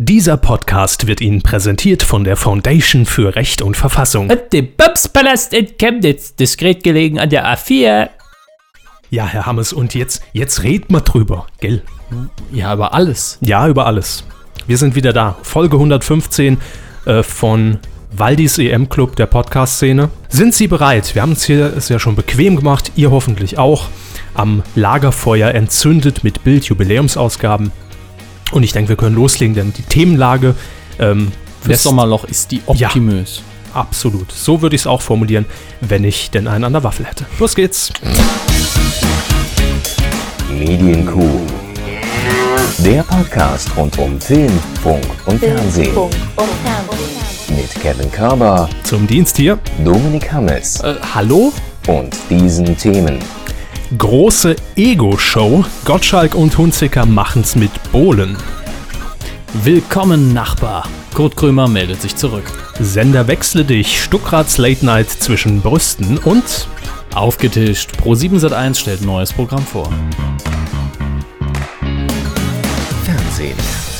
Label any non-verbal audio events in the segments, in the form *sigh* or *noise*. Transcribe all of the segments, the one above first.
Dieser Podcast wird Ihnen präsentiert von der Foundation für Recht und Verfassung. Und dem Bobspalast in Chemnitz, diskret gelegen an der A4. Ja, Herr Hammes, und jetzt, jetzt red mal drüber, gell? Ja, über alles. Ja, über alles. Wir sind wieder da. Folge 115 äh, von Waldis EM Club der Podcast-Szene. Sind Sie bereit? Wir haben uns hier es ja schon bequem gemacht, ihr hoffentlich auch. Am Lagerfeuer entzündet mit Bild-Jubiläumsausgaben. Und ich denke, wir können loslegen, denn die Themenlage ähm, Fürs lässt- Sommerloch ist die optimös. Absolut. So würde ich es auch formulieren, wenn ich denn einen an der Waffel hätte. Los geht's. Medienkuh. Der Podcast rund um Film, Funk und Fernsehen. Mit Kevin Körber, Zum Dienst hier. Dominik Hammes Äh, hallo? und diesen Themen. Große Ego-Show. Gottschalk und Hunziker machen's mit Bohlen. Willkommen, Nachbar. Kurt Krömer meldet sich zurück. Sender wechsle dich. Stuckrats Late Night zwischen Brüsten und Aufgetischt. Pro 7 Sat1 stellt neues Programm vor. Fernsehen.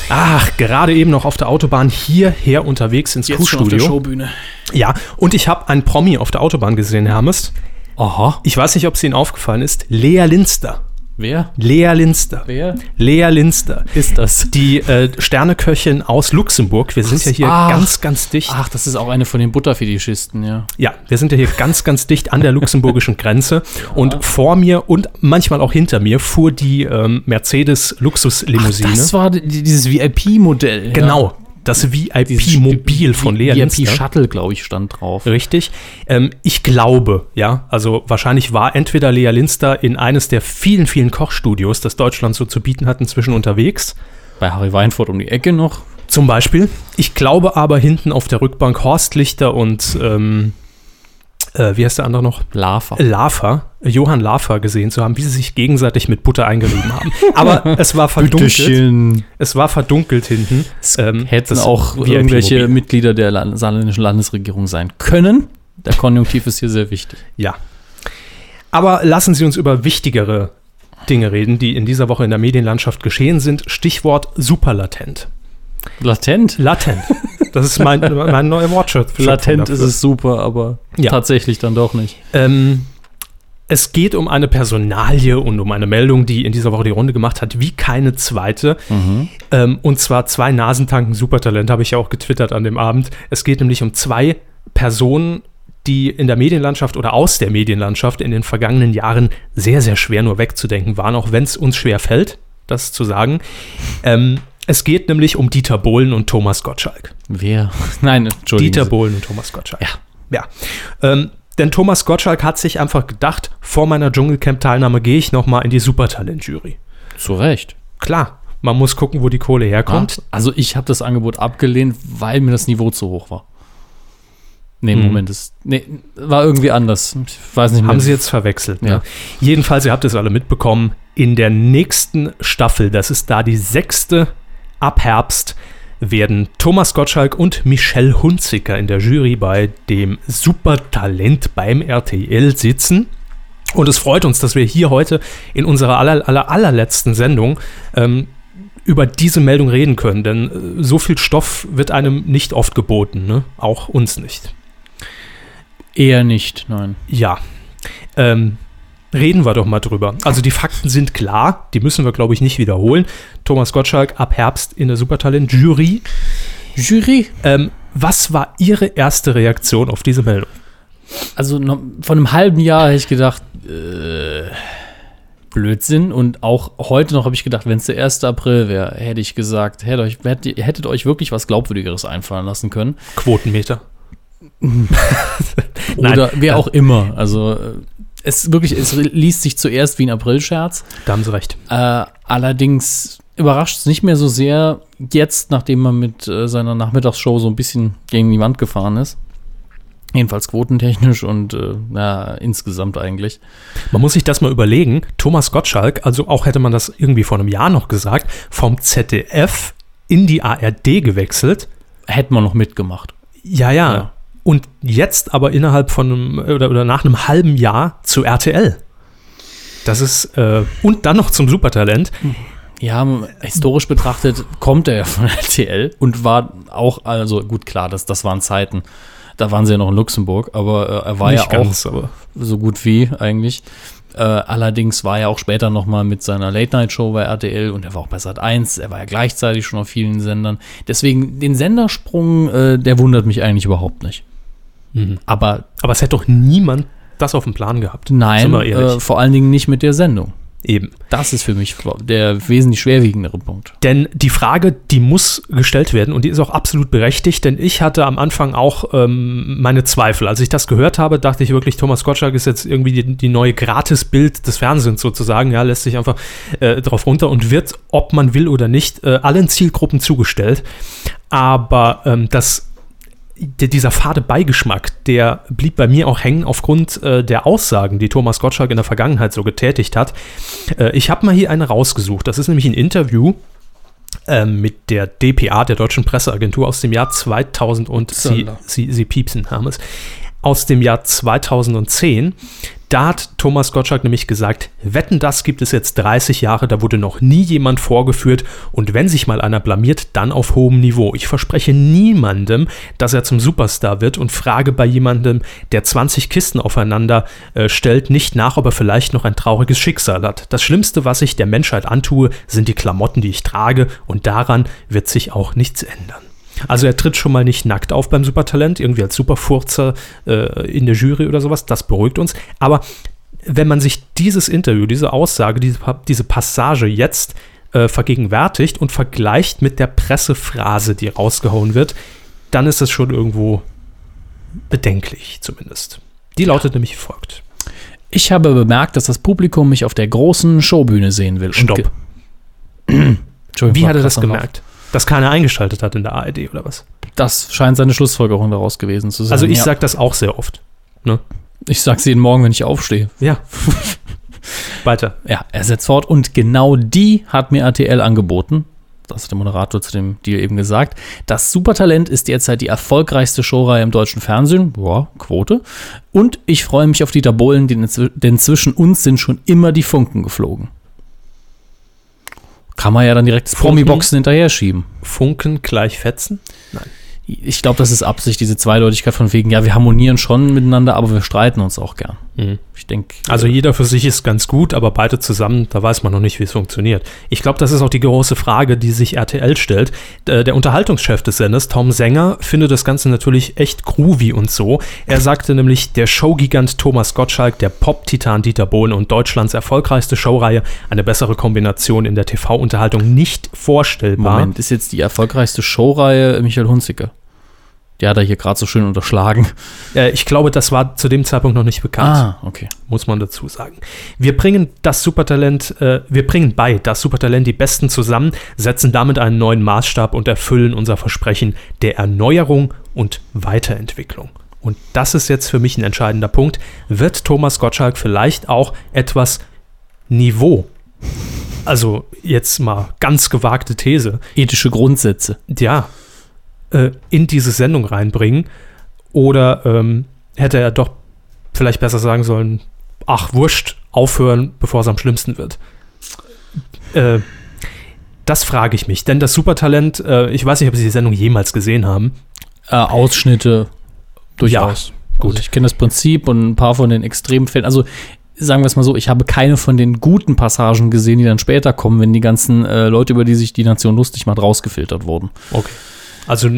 Ach, gerade eben noch auf der Autobahn hierher unterwegs ins Q-Studio. Showbühne. Ja, und ich habe einen Promi auf der Autobahn gesehen, Hermes. Aha. Ich weiß nicht, ob es Ihnen aufgefallen ist. Lea Linster. Wer? Lea Linster. Wer Lea Linster. ist das? Die äh, Sterneköchin aus Luxemburg. Wir sind ja hier Ach. ganz, ganz dicht. Ach, das ist auch eine von den Butterfetischisten, ja. Ja, wir sind ja hier ganz, ganz dicht an der luxemburgischen Grenze. Und vor mir und manchmal auch hinter mir fuhr die ähm, Mercedes Luxuslimousine. Das war die- dieses VIP-Modell. genau, das VIP-Mobil von Lea Linster. VIP-Shuttle, glaube ich, stand drauf. Richtig. Ähm, ich glaube, ja, also wahrscheinlich war entweder Lea Linster in eines der vielen, vielen Kochstudios, das Deutschland so zu bieten hat, inzwischen unterwegs. Bei Harry Weinfurt um die Ecke noch. Zum Beispiel. Ich glaube aber hinten auf der Rückbank Horst Lichter und ähm, äh, wie heißt der andere noch? Lava. Lafer, Johann Lafer gesehen zu haben, wie sie sich gegenseitig mit Butter eingerieben haben. Aber *laughs* es war verdunkelt. Bitteschön. Es war verdunkelt hinten. Ähm, Hätten auch irgendwelche Mitglieder der Land saarländischen Landesregierung sein können. Der Konjunktiv ist hier sehr wichtig. Ja. Aber lassen Sie uns über wichtigere Dinge reden, die in dieser Woche in der Medienlandschaft geschehen sind. Stichwort superlatent. Latent? Latent. *laughs* Das ist mein, mein neuer Wortschatz. Latent ist es super, aber Ja. tatsächlich dann doch nicht. Ähm, es geht um eine Personalie und um eine Meldung, die in dieser Woche die Runde gemacht hat, wie keine zweite. Ähm, und zwar zwei Nasentanken Supertalent, habe ich ja auch getwittert an dem Abend. Es geht nämlich um zwei Personen, die in der Medienlandschaft oder aus der Medienlandschaft in den vergangenen Jahren sehr, sehr schwer nur wegzudenken waren, auch wenn es uns schwer fällt, das zu sagen. Ähm, es geht nämlich um Dieter Bohlen und Thomas Gottschalk. Wer? *laughs* Nein, Entschuldigung. Dieter Bohlen und Thomas Gottschalk. Ja. Ja. Ähm, denn Thomas Gottschalk hat sich einfach gedacht, vor meiner Dschungelcamp-Teilnahme gehe ich nochmal in die Supertalent-Jury. Zu Recht. Klar, man muss gucken, wo die Kohle herkommt. Also ich habe das Angebot abgelehnt, weil mir das Niveau zu hoch war. Nee, Hm. Moment, das nee, war irgendwie anders. Ich weiß nicht mehr. Haben sie jetzt verwechselt. Ne? Ja. Jedenfalls, ihr habt es alle mitbekommen, in der nächsten Staffel, das ist da die sechste ab Herbst, werden Thomas Gottschalk und Michelle Hunziker in der Jury bei dem Supertalent beim RTL sitzen. Und es freut uns, dass wir hier heute in unserer aller, aller, allerletzten Sendung ähm, über diese Meldung reden können, denn äh, so viel Stoff wird einem nicht oft geboten, ne? auch uns nicht. Eher nicht, nein. Ja. Ähm, reden wir doch mal drüber. Also die Fakten sind klar, die müssen wir, glaube ich, nicht wiederholen. Thomas Gottschalk ab Herbst in der Supertalent-Jury. Jury? Ähm, was war Ihre erste Reaktion auf diese Meldung? Also von einem halben Jahr hätte ich gedacht, äh, Blödsinn. Und auch heute noch habe ich gedacht, wenn es der 1. April wäre, hätte ich gesagt, hättet euch, hättet, euch wirklich was Glaubwürdigeres einfallen lassen können. Quotenmeter. *laughs* Oder wer äh, auch immer. Also äh, es wirklich, es liest sich zuerst wie ein Aprilscherz. Da haben Sie recht. Äh, allerdings überrascht es nicht mehr so sehr jetzt, nachdem man mit äh, seiner Nachmittagsshow so ein bisschen gegen die Wand gefahren ist. Jedenfalls quotentechnisch und äh, na, insgesamt eigentlich. Man muss sich das mal überlegen. Thomas Gottschalk, also auch hätte man das irgendwie vor einem Jahr noch gesagt, vom ZDF in die ARD gewechselt. Hätte man noch mitgemacht. Ja, ja. Ja. Und jetzt aber innerhalb von einem oder, oder nach einem halben Jahr zu RTL. Das ist, äh, und dann noch zum Supertalent. Ja, historisch betrachtet kommt er ja von RTL und war auch, also gut, klar, das, das waren Zeiten. Da waren sie ja noch in Luxemburg, aber äh, er war Nicht ja ganz, auch so gut wie eigentlich. Äh, allerdings war er auch später nochmal mit seiner Late-Night-Show bei RTL und er war auch bei Sat 1. Er war ja gleichzeitig schon auf vielen Sendern. Deswegen den Sendersprung, äh, der wundert mich eigentlich überhaupt nicht. Aber Aber es hätte doch niemand das auf dem Plan gehabt. nein, äh, vor allen Dingen nicht mit der Sendung. Eben. Das ist für mich der wesentlich schwerwiegendere Punkt. Denn die Frage, die muss gestellt werden und die ist auch absolut berechtigt, denn ich hatte am Anfang auch ähm, meine Zweifel. Als ich das gehört habe, dachte ich wirklich, Thomas Gottschalk ist jetzt irgendwie die, die neue Gratisbild des Fernsehens sozusagen. Ja, lässt sich einfach äh, drauf runter und wird, ob man will oder nicht, äh, allen Zielgruppen zugestellt. Aber ähm, das dieser fade Beigeschmack, der blieb bei mir auch hängen aufgrund äh, der Aussagen, die Thomas Gottschalk in der Vergangenheit so getätigt hat. Äh, ich habe mal hier eine rausgesucht. Das ist nämlich ein Interview ähm, mit der DPA, der Deutschen Presseagentur, aus dem Jahr 2000 und Sie. Sie, Sie piepsen, haben es. Aus dem Jahr 2010. Da hat Thomas Gottschalk nämlich gesagt, Wetten, das gibt es jetzt 30 Jahre, da wurde noch nie jemand vorgeführt und wenn sich mal einer blamiert, dann auf hohem Niveau. Ich verspreche niemandem, dass er zum Superstar wird und frage bei jemandem, der 20 Kisten aufeinander äh, stellt, nicht nach, ob er vielleicht noch ein trauriges Schicksal hat. Das Schlimmste, was ich der Menschheit antue, sind die Klamotten, die ich trage und daran wird sich auch nichts ändern. Also er tritt schon mal nicht nackt auf beim Supertalent, irgendwie als Superfurzer äh, in der Jury oder sowas, das beruhigt uns. Aber wenn man sich dieses Interview, diese Aussage, diese, diese Passage jetzt äh, vergegenwärtigt und vergleicht mit der Pressephrase, die rausgehauen wird, dann ist es schon irgendwo bedenklich zumindest. Die lautet nämlich wie folgt. Ich habe bemerkt, dass das Publikum mich auf der großen Showbühne sehen will. Stopp. *clears throat* Entschuldigung, Wie hat er das gemerkt? Dass keiner eingeschaltet hat in der ARD oder was? Das scheint seine Schlussfolgerung daraus gewesen zu sein. Also ich ja. sage das auch sehr oft. Ne? ich sag's jeden Morgen, wenn ich aufstehe. Ja. *laughs* Weiter. Ja, er setzt fort und genau die hat mir RTL angeboten. Das hat der Moderator zu dem Deal eben gesagt. Das Supertalent ist derzeit die erfolgreichste Showreihe im deutschen Fernsehen. Ja, Quote. Und ich freue mich auf Dieter Bohlen, denn zwischen uns sind schon immer die Funken geflogen. Kann man ja dann direkt? Promi-Boxen hinterher schieben. Funken gleich fetzen? Ich glaube, das ist Absicht, diese Zweideutigkeit von wegen, ja, wir harmonieren schon miteinander, aber wir streiten uns auch gern. Ich denke. Also jeder für sich ist ganz gut, aber beide zusammen, da weiß man noch nicht, wie es funktioniert. Ich glaube, das ist auch die große Frage, die sich RTL stellt. Äh, Der Unterhaltungschef des Senders, Tom Sänger, findet das Ganze natürlich echt groovy und so. Er sagte nämlich, der Showgigant Thomas Gottschalk, der Pop-Titan Dieter Bohlen und Deutschlands erfolgreichste Showreihe, eine bessere Kombination in der TV-Unterhaltung nicht vorstellbar. Moment, ist jetzt die erfolgreichste Showreihe Michael Hunziker. Die hat er hier gerade so schön unterschlagen. Äh, Ich glaube, das war zu dem Zeitpunkt noch nicht bekannt. Ah, okay. muss man dazu sagen. Wir bringen das Supertalent, äh, wir bringen bei das Supertalent die Besten zusammen, setzen damit einen neuen Maßstab und erfüllen unser Versprechen der Erneuerung und Weiterentwicklung. Und das ist jetzt für mich ein entscheidender Punkt. Wird Thomas Gottschalk vielleicht auch etwas Niveau, also jetzt mal ganz gewagte These, Ethische Grundsätze. ja, äh, in diese Sendung reinbringen? Oder ähm, hätte er doch vielleicht besser sagen sollen, ach, wurscht, aufhören, bevor es am schlimmsten wird? Äh, das frage ich mich, denn das Supertalent, äh, ich weiß nicht, ob Sie die Sendung jemals gesehen haben. Äh, Ausschnitte durchaus. gut. Also ich kenne das Prinzip und ein paar von den Extremfällen. Also sagen wir es mal so, ich habe keine von den guten Passagen gesehen, die dann später kommen, wenn die ganzen äh, Leute, über die sich die Nation lustig macht, rausgefiltert wurden. Okay. Also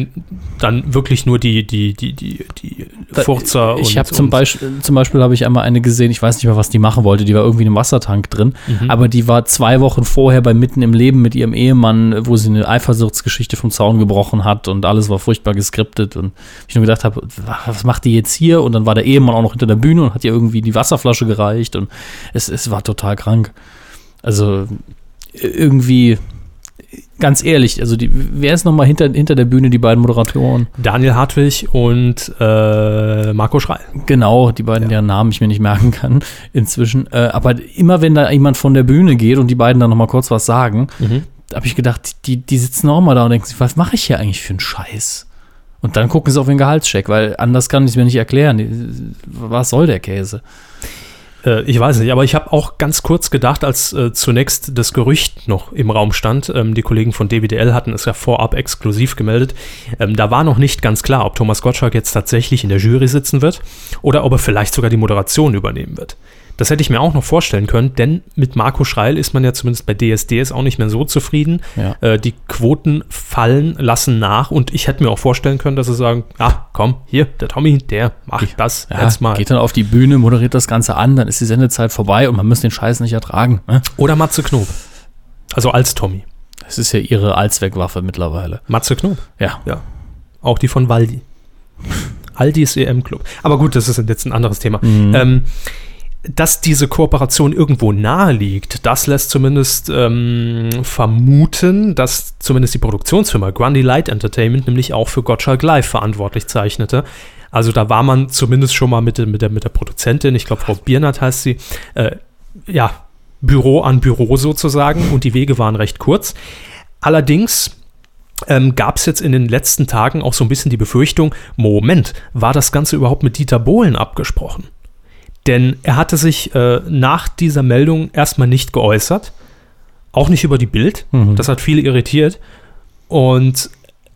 dann wirklich nur die, die, die, die, die Furzer ich habe zum Beispiel, zum Beispiel habe ich einmal eine gesehen, ich weiß nicht mehr, was die machen wollte, die war irgendwie in einem Wassertank drin, Mhm. aber die war zwei Wochen vorher bei Mitten im Leben mit ihrem Ehemann, wo sie eine Eifersuchtsgeschichte vom Zaun gebrochen hat und alles war furchtbar geskriptet und ich nur gedacht habe, was macht die jetzt hier? Und dann war der Ehemann auch noch hinter der Bühne und hat ihr irgendwie die Wasserflasche gereicht und es, es war total krank. Also irgendwie, ganz ehrlich, also die, wer ist nochmal hinter, hinter der Bühne, die beiden Moderatoren? Daniel Hartwig und äh, Marco Schreil. Genau, die beiden, deren Namen ich mir nicht merken kann *laughs* inzwischen. Äh, aber immer wenn da jemand von der Bühne geht und die beiden dann noch mal kurz was sagen, da habe ich gedacht, die, die sitzen auch mal da und denken sich, was mache ich hier eigentlich für einen Scheiß? Und dann gucken sie auf den Gehaltscheck, weil anders kann ich es mir nicht erklären. Was soll der Käse? Äh, ich weiß nicht, aber ich habe auch ganz kurz gedacht, als äh, zunächst das Gerücht noch im Raum stand, ähm, die Kollegen von DWDL hatten es ja vorab exklusiv gemeldet, ähm, da war noch nicht ganz klar, ob Thomas Gottschalk jetzt tatsächlich in der Jury sitzen wird oder ob er vielleicht sogar die Moderation übernehmen wird. Das hätte ich mir auch noch vorstellen können, denn mit Marco Schreil ist man ja zumindest bei DSDS auch nicht mehr so zufrieden. Ja. Äh, die Quoten fallen, lassen nach und ich hätte mir auch vorstellen können, dass sie sagen, ah, komm, hier, der Tommy, der macht das Ja, jetzt mal. Geht dann auf die Bühne, moderiert das Ganze an, dann ist die Sendezeit vorbei und man muss den Scheiß nicht ertragen. Ne? Oder Matze Knob. Also als Tommy. Das ist ja ihre Allzweckwaffe mittlerweile. Matze Knob. Ja. Ja. Auch die von Waldi. Aldis EM-Club. Aber gut, das ist jetzt ein anderes Thema. Ähm, dass diese Kooperation irgendwo nahe liegt, das lässt zumindest ähm, vermuten, dass zumindest die Produktionsfirma Grundy Light Entertainment nämlich auch für Gottschalk Live verantwortlich zeichnete. Also da war man zumindest schon mal mit, der- mit, der, mit der Produzentin, ich glaube Frau Biernert heißt sie, äh, ja, Büro an Büro sozusagen und die Wege waren recht kurz. Allerdings ähm, gab es jetzt in den letzten Tagen auch so ein bisschen die Befürchtung, Moment, war das Ganze überhaupt mit Dieter Bohlen abgesprochen? Denn er hatte sich äh, nach dieser Meldung erstmal nicht geäußert, auch nicht über die Bild. Mhm. Das hat viele irritiert. Und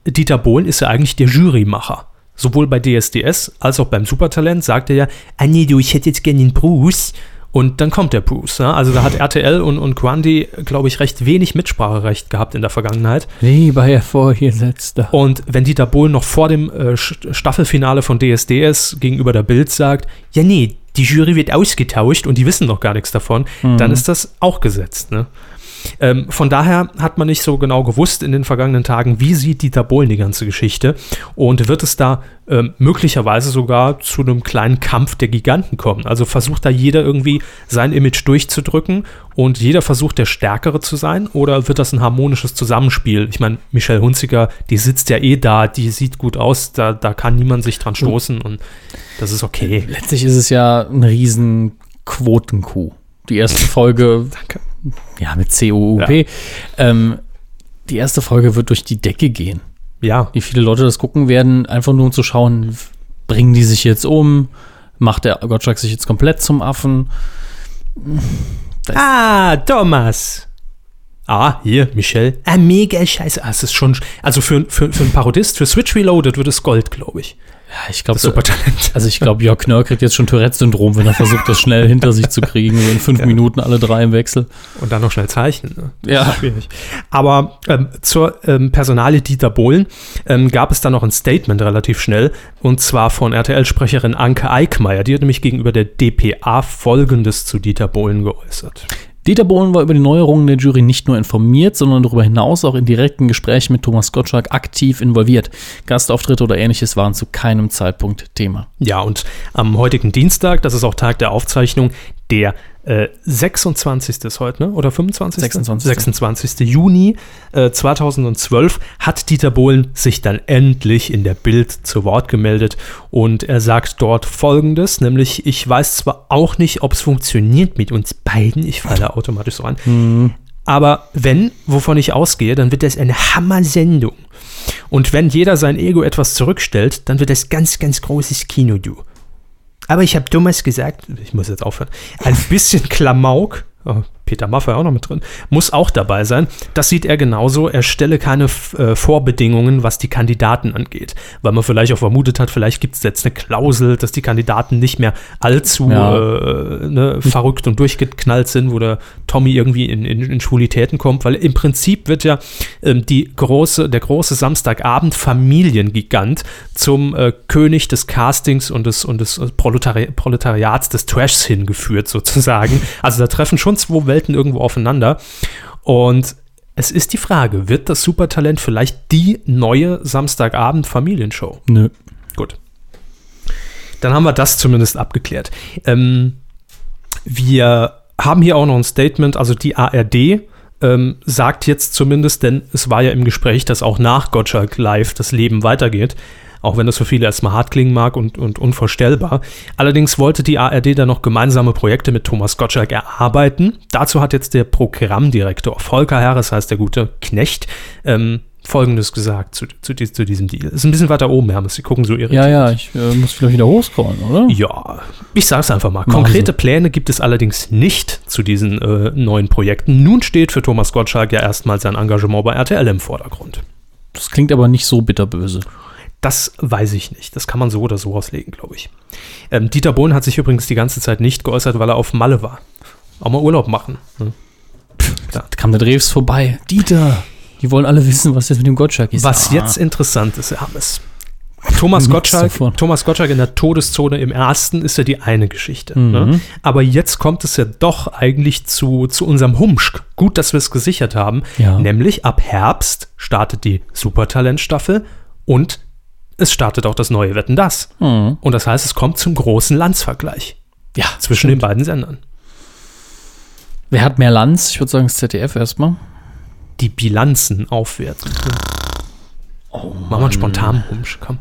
Dieter Bohlen ist ja eigentlich der Jurymacher. Sowohl bei DSDS als auch beim Supertalent sagt er ja, ah nee, du, ich hätte jetzt gerne den Bruce. Und dann kommt der Bruce. Ne? Also da hat RTL und, und Grundy, glaube ich, recht wenig Mitspracherecht gehabt in der Vergangenheit. Lieber Herr Vorgesetzter. Und wenn Dieter Bohlen noch vor dem äh, Staffelfinale von DSDS gegenüber der Bild sagt, ja nee, die Jury wird ausgetauscht und die wissen noch gar nichts davon, dann ist das auch gesetzt. Ne? Ähm, von daher hat man nicht so genau gewusst in den vergangenen Tagen, wie sieht Dieter Bohlen die ganze Geschichte und wird es da ähm, möglicherweise sogar zu einem kleinen Kampf der Giganten kommen. Also versucht da jeder irgendwie sein Image durchzudrücken und jeder versucht der Stärkere zu sein oder wird das ein harmonisches Zusammenspiel? Ich meine, Michelle Hunziker, die sitzt ja eh da, die sieht gut aus, da, da kann niemand sich dran stoßen und das ist okay. Letztlich ist es ja ein riesen Quotenkuh. Die erste Folge, *laughs* Danke. Ja, mit COUP, ähm, die erste Folge wird durch die Decke gehen. Ja, Wie viele Leute das gucken werden, einfach nur um zu schauen, bringen die sich jetzt um? Macht der Gottschalk sich jetzt komplett zum Affen? Ah, Thomas. Ah, hier, Michelle. Ah, mega scheiße. Ah, es ist schon, also für, für, für einen Parodist, für Switch Reloaded wird es Gold, glaube ich. Ja, ich glaube, Supertalent. *laughs* also ich glaube, Jörg Knörr kriegt jetzt schon Tourette-Syndrom, wenn er versucht, das schnell hinter sich zu kriegen, so in fünf Minuten alle drei im Wechsel. Und dann noch schnell zeichnen. Ne? Ja. Schwierig. Aber ähm, zur ähm, Personalie Dieter Bohlen ähm, gab es dann noch ein Statement relativ schnell. Und zwar von RTL-Sprecherin Anke Eickmeier. Die hat nämlich gegenüber der DPA Folgendes zu Dieter Bohlen geäußert. Dieter Bohlen war über die Neuerungen der Jury nicht nur informiert, sondern darüber hinaus auch in direkten Gesprächen mit Thomas Gottschalk aktiv involviert. Gastauftritte oder ähnliches waren zu keinem Zeitpunkt Thema. Ja, und am heutigen Dienstag, das ist auch Tag der Aufzeichnung, der äh, 26. ist heute, ne? oder 25. 26.. 26. Juni äh, 2012 hat Dieter Bohlen sich dann endlich in der Bild zu Wort gemeldet und er sagt dort folgendes, nämlich ich weiß zwar auch nicht, ob es funktioniert mit uns beiden, ich falle automatisch so an, aber wenn, wovon ich ausgehe, dann wird das eine Hammer-Sendung. Und wenn jeder sein Ego etwas zurückstellt, dann wird das ganz, ganz großes Kino, du. Aber ich habe Thomas gesagt, ich muss jetzt aufhören, ein bisschen Klamauk, oh, Peter Maffay auch noch mit drin, muss auch dabei sein. Das sieht er genauso. Er stelle keine äh, Vorbedingungen, was die Kandidaten angeht. Weil man vielleicht auch vermutet hat, vielleicht gibt es jetzt eine Klausel, dass die Kandidaten nicht mehr allzu Ja. äh, ne, verrückt und durchgeknallt sind, wo der Tommy irgendwie in, in, in Schwulitäten kommt. Weil im Prinzip wird ja ähm, die große, der große Samstagabend Familiengigant zum äh, König des Castings und des, und des Proletari Proletariats des Trashs hingeführt, sozusagen. Also da treffen schon zwei Welten irgendwo aufeinander. Und es ist die Frage, wird das Supertalent vielleicht die neue Samstagabend-Familienshow? Nö. Gut. Dann haben wir das zumindest abgeklärt. Ähm, wir haben hier auch noch ein Statement, also die ARD ähm, sagt jetzt zumindest, denn es war ja im Gespräch, dass auch nach Gottschalk Live das Leben weitergeht, auch wenn das für viele erstmal hart klingen mag und, und unvorstellbar. Allerdings wollte die ARD dann noch gemeinsame Projekte mit Thomas Gottschalk erarbeiten. Dazu hat jetzt der Programmdirektor Volker Harris, heißt der gute Knecht, ähm, Folgendes gesagt zu, zu, zu diesem Deal. Ist ein bisschen weiter oben, Hermes. Sie gucken so irritiert. Ja, ja, ich äh, muss vielleicht wieder hochscrollen, oder? Ja, ich sag's einfach mal. Konkrete Sie. Pläne gibt es allerdings nicht zu diesen äh, neuen Projekten. Nun steht für Thomas Gottschalk ja erstmal sein Engagement bei RTL im Vordergrund. Das klingt aber nicht so bitterböse. Das weiß ich nicht. Das kann man so oder so auslegen, glaube ich. Ähm, Dieter Bohlen hat sich übrigens die ganze Zeit nicht geäußert, weil er auf Malle war. Auch mal Urlaub machen. ne? Da kam der Drews vorbei. Dieter, die wollen alle wissen, was jetzt mit dem Gottschalk ist. Was Ah. jetzt interessant ist, Hermes. Thomas Gottschalk. Thomas Gottschalk in der Todeszone im ersten ist ja die eine Geschichte. Mhm. Ne? Aber jetzt kommt es ja doch eigentlich zu, zu unserem Humschk. Gut, dass wir es gesichert haben. Ja. Nämlich ab Herbst startet die Supertalent-Staffel und es startet auch das neue Wetten das. Mhm. Und das heißt, es kommt zum großen Landsvergleich Ja, zwischen den beiden Sendern. Wer hat mehr Lanz? Ich würde sagen, das ZDF erstmal. Die Bilanzen aufwerten. Oh, Machen wir einen spontanen Humsch, komm.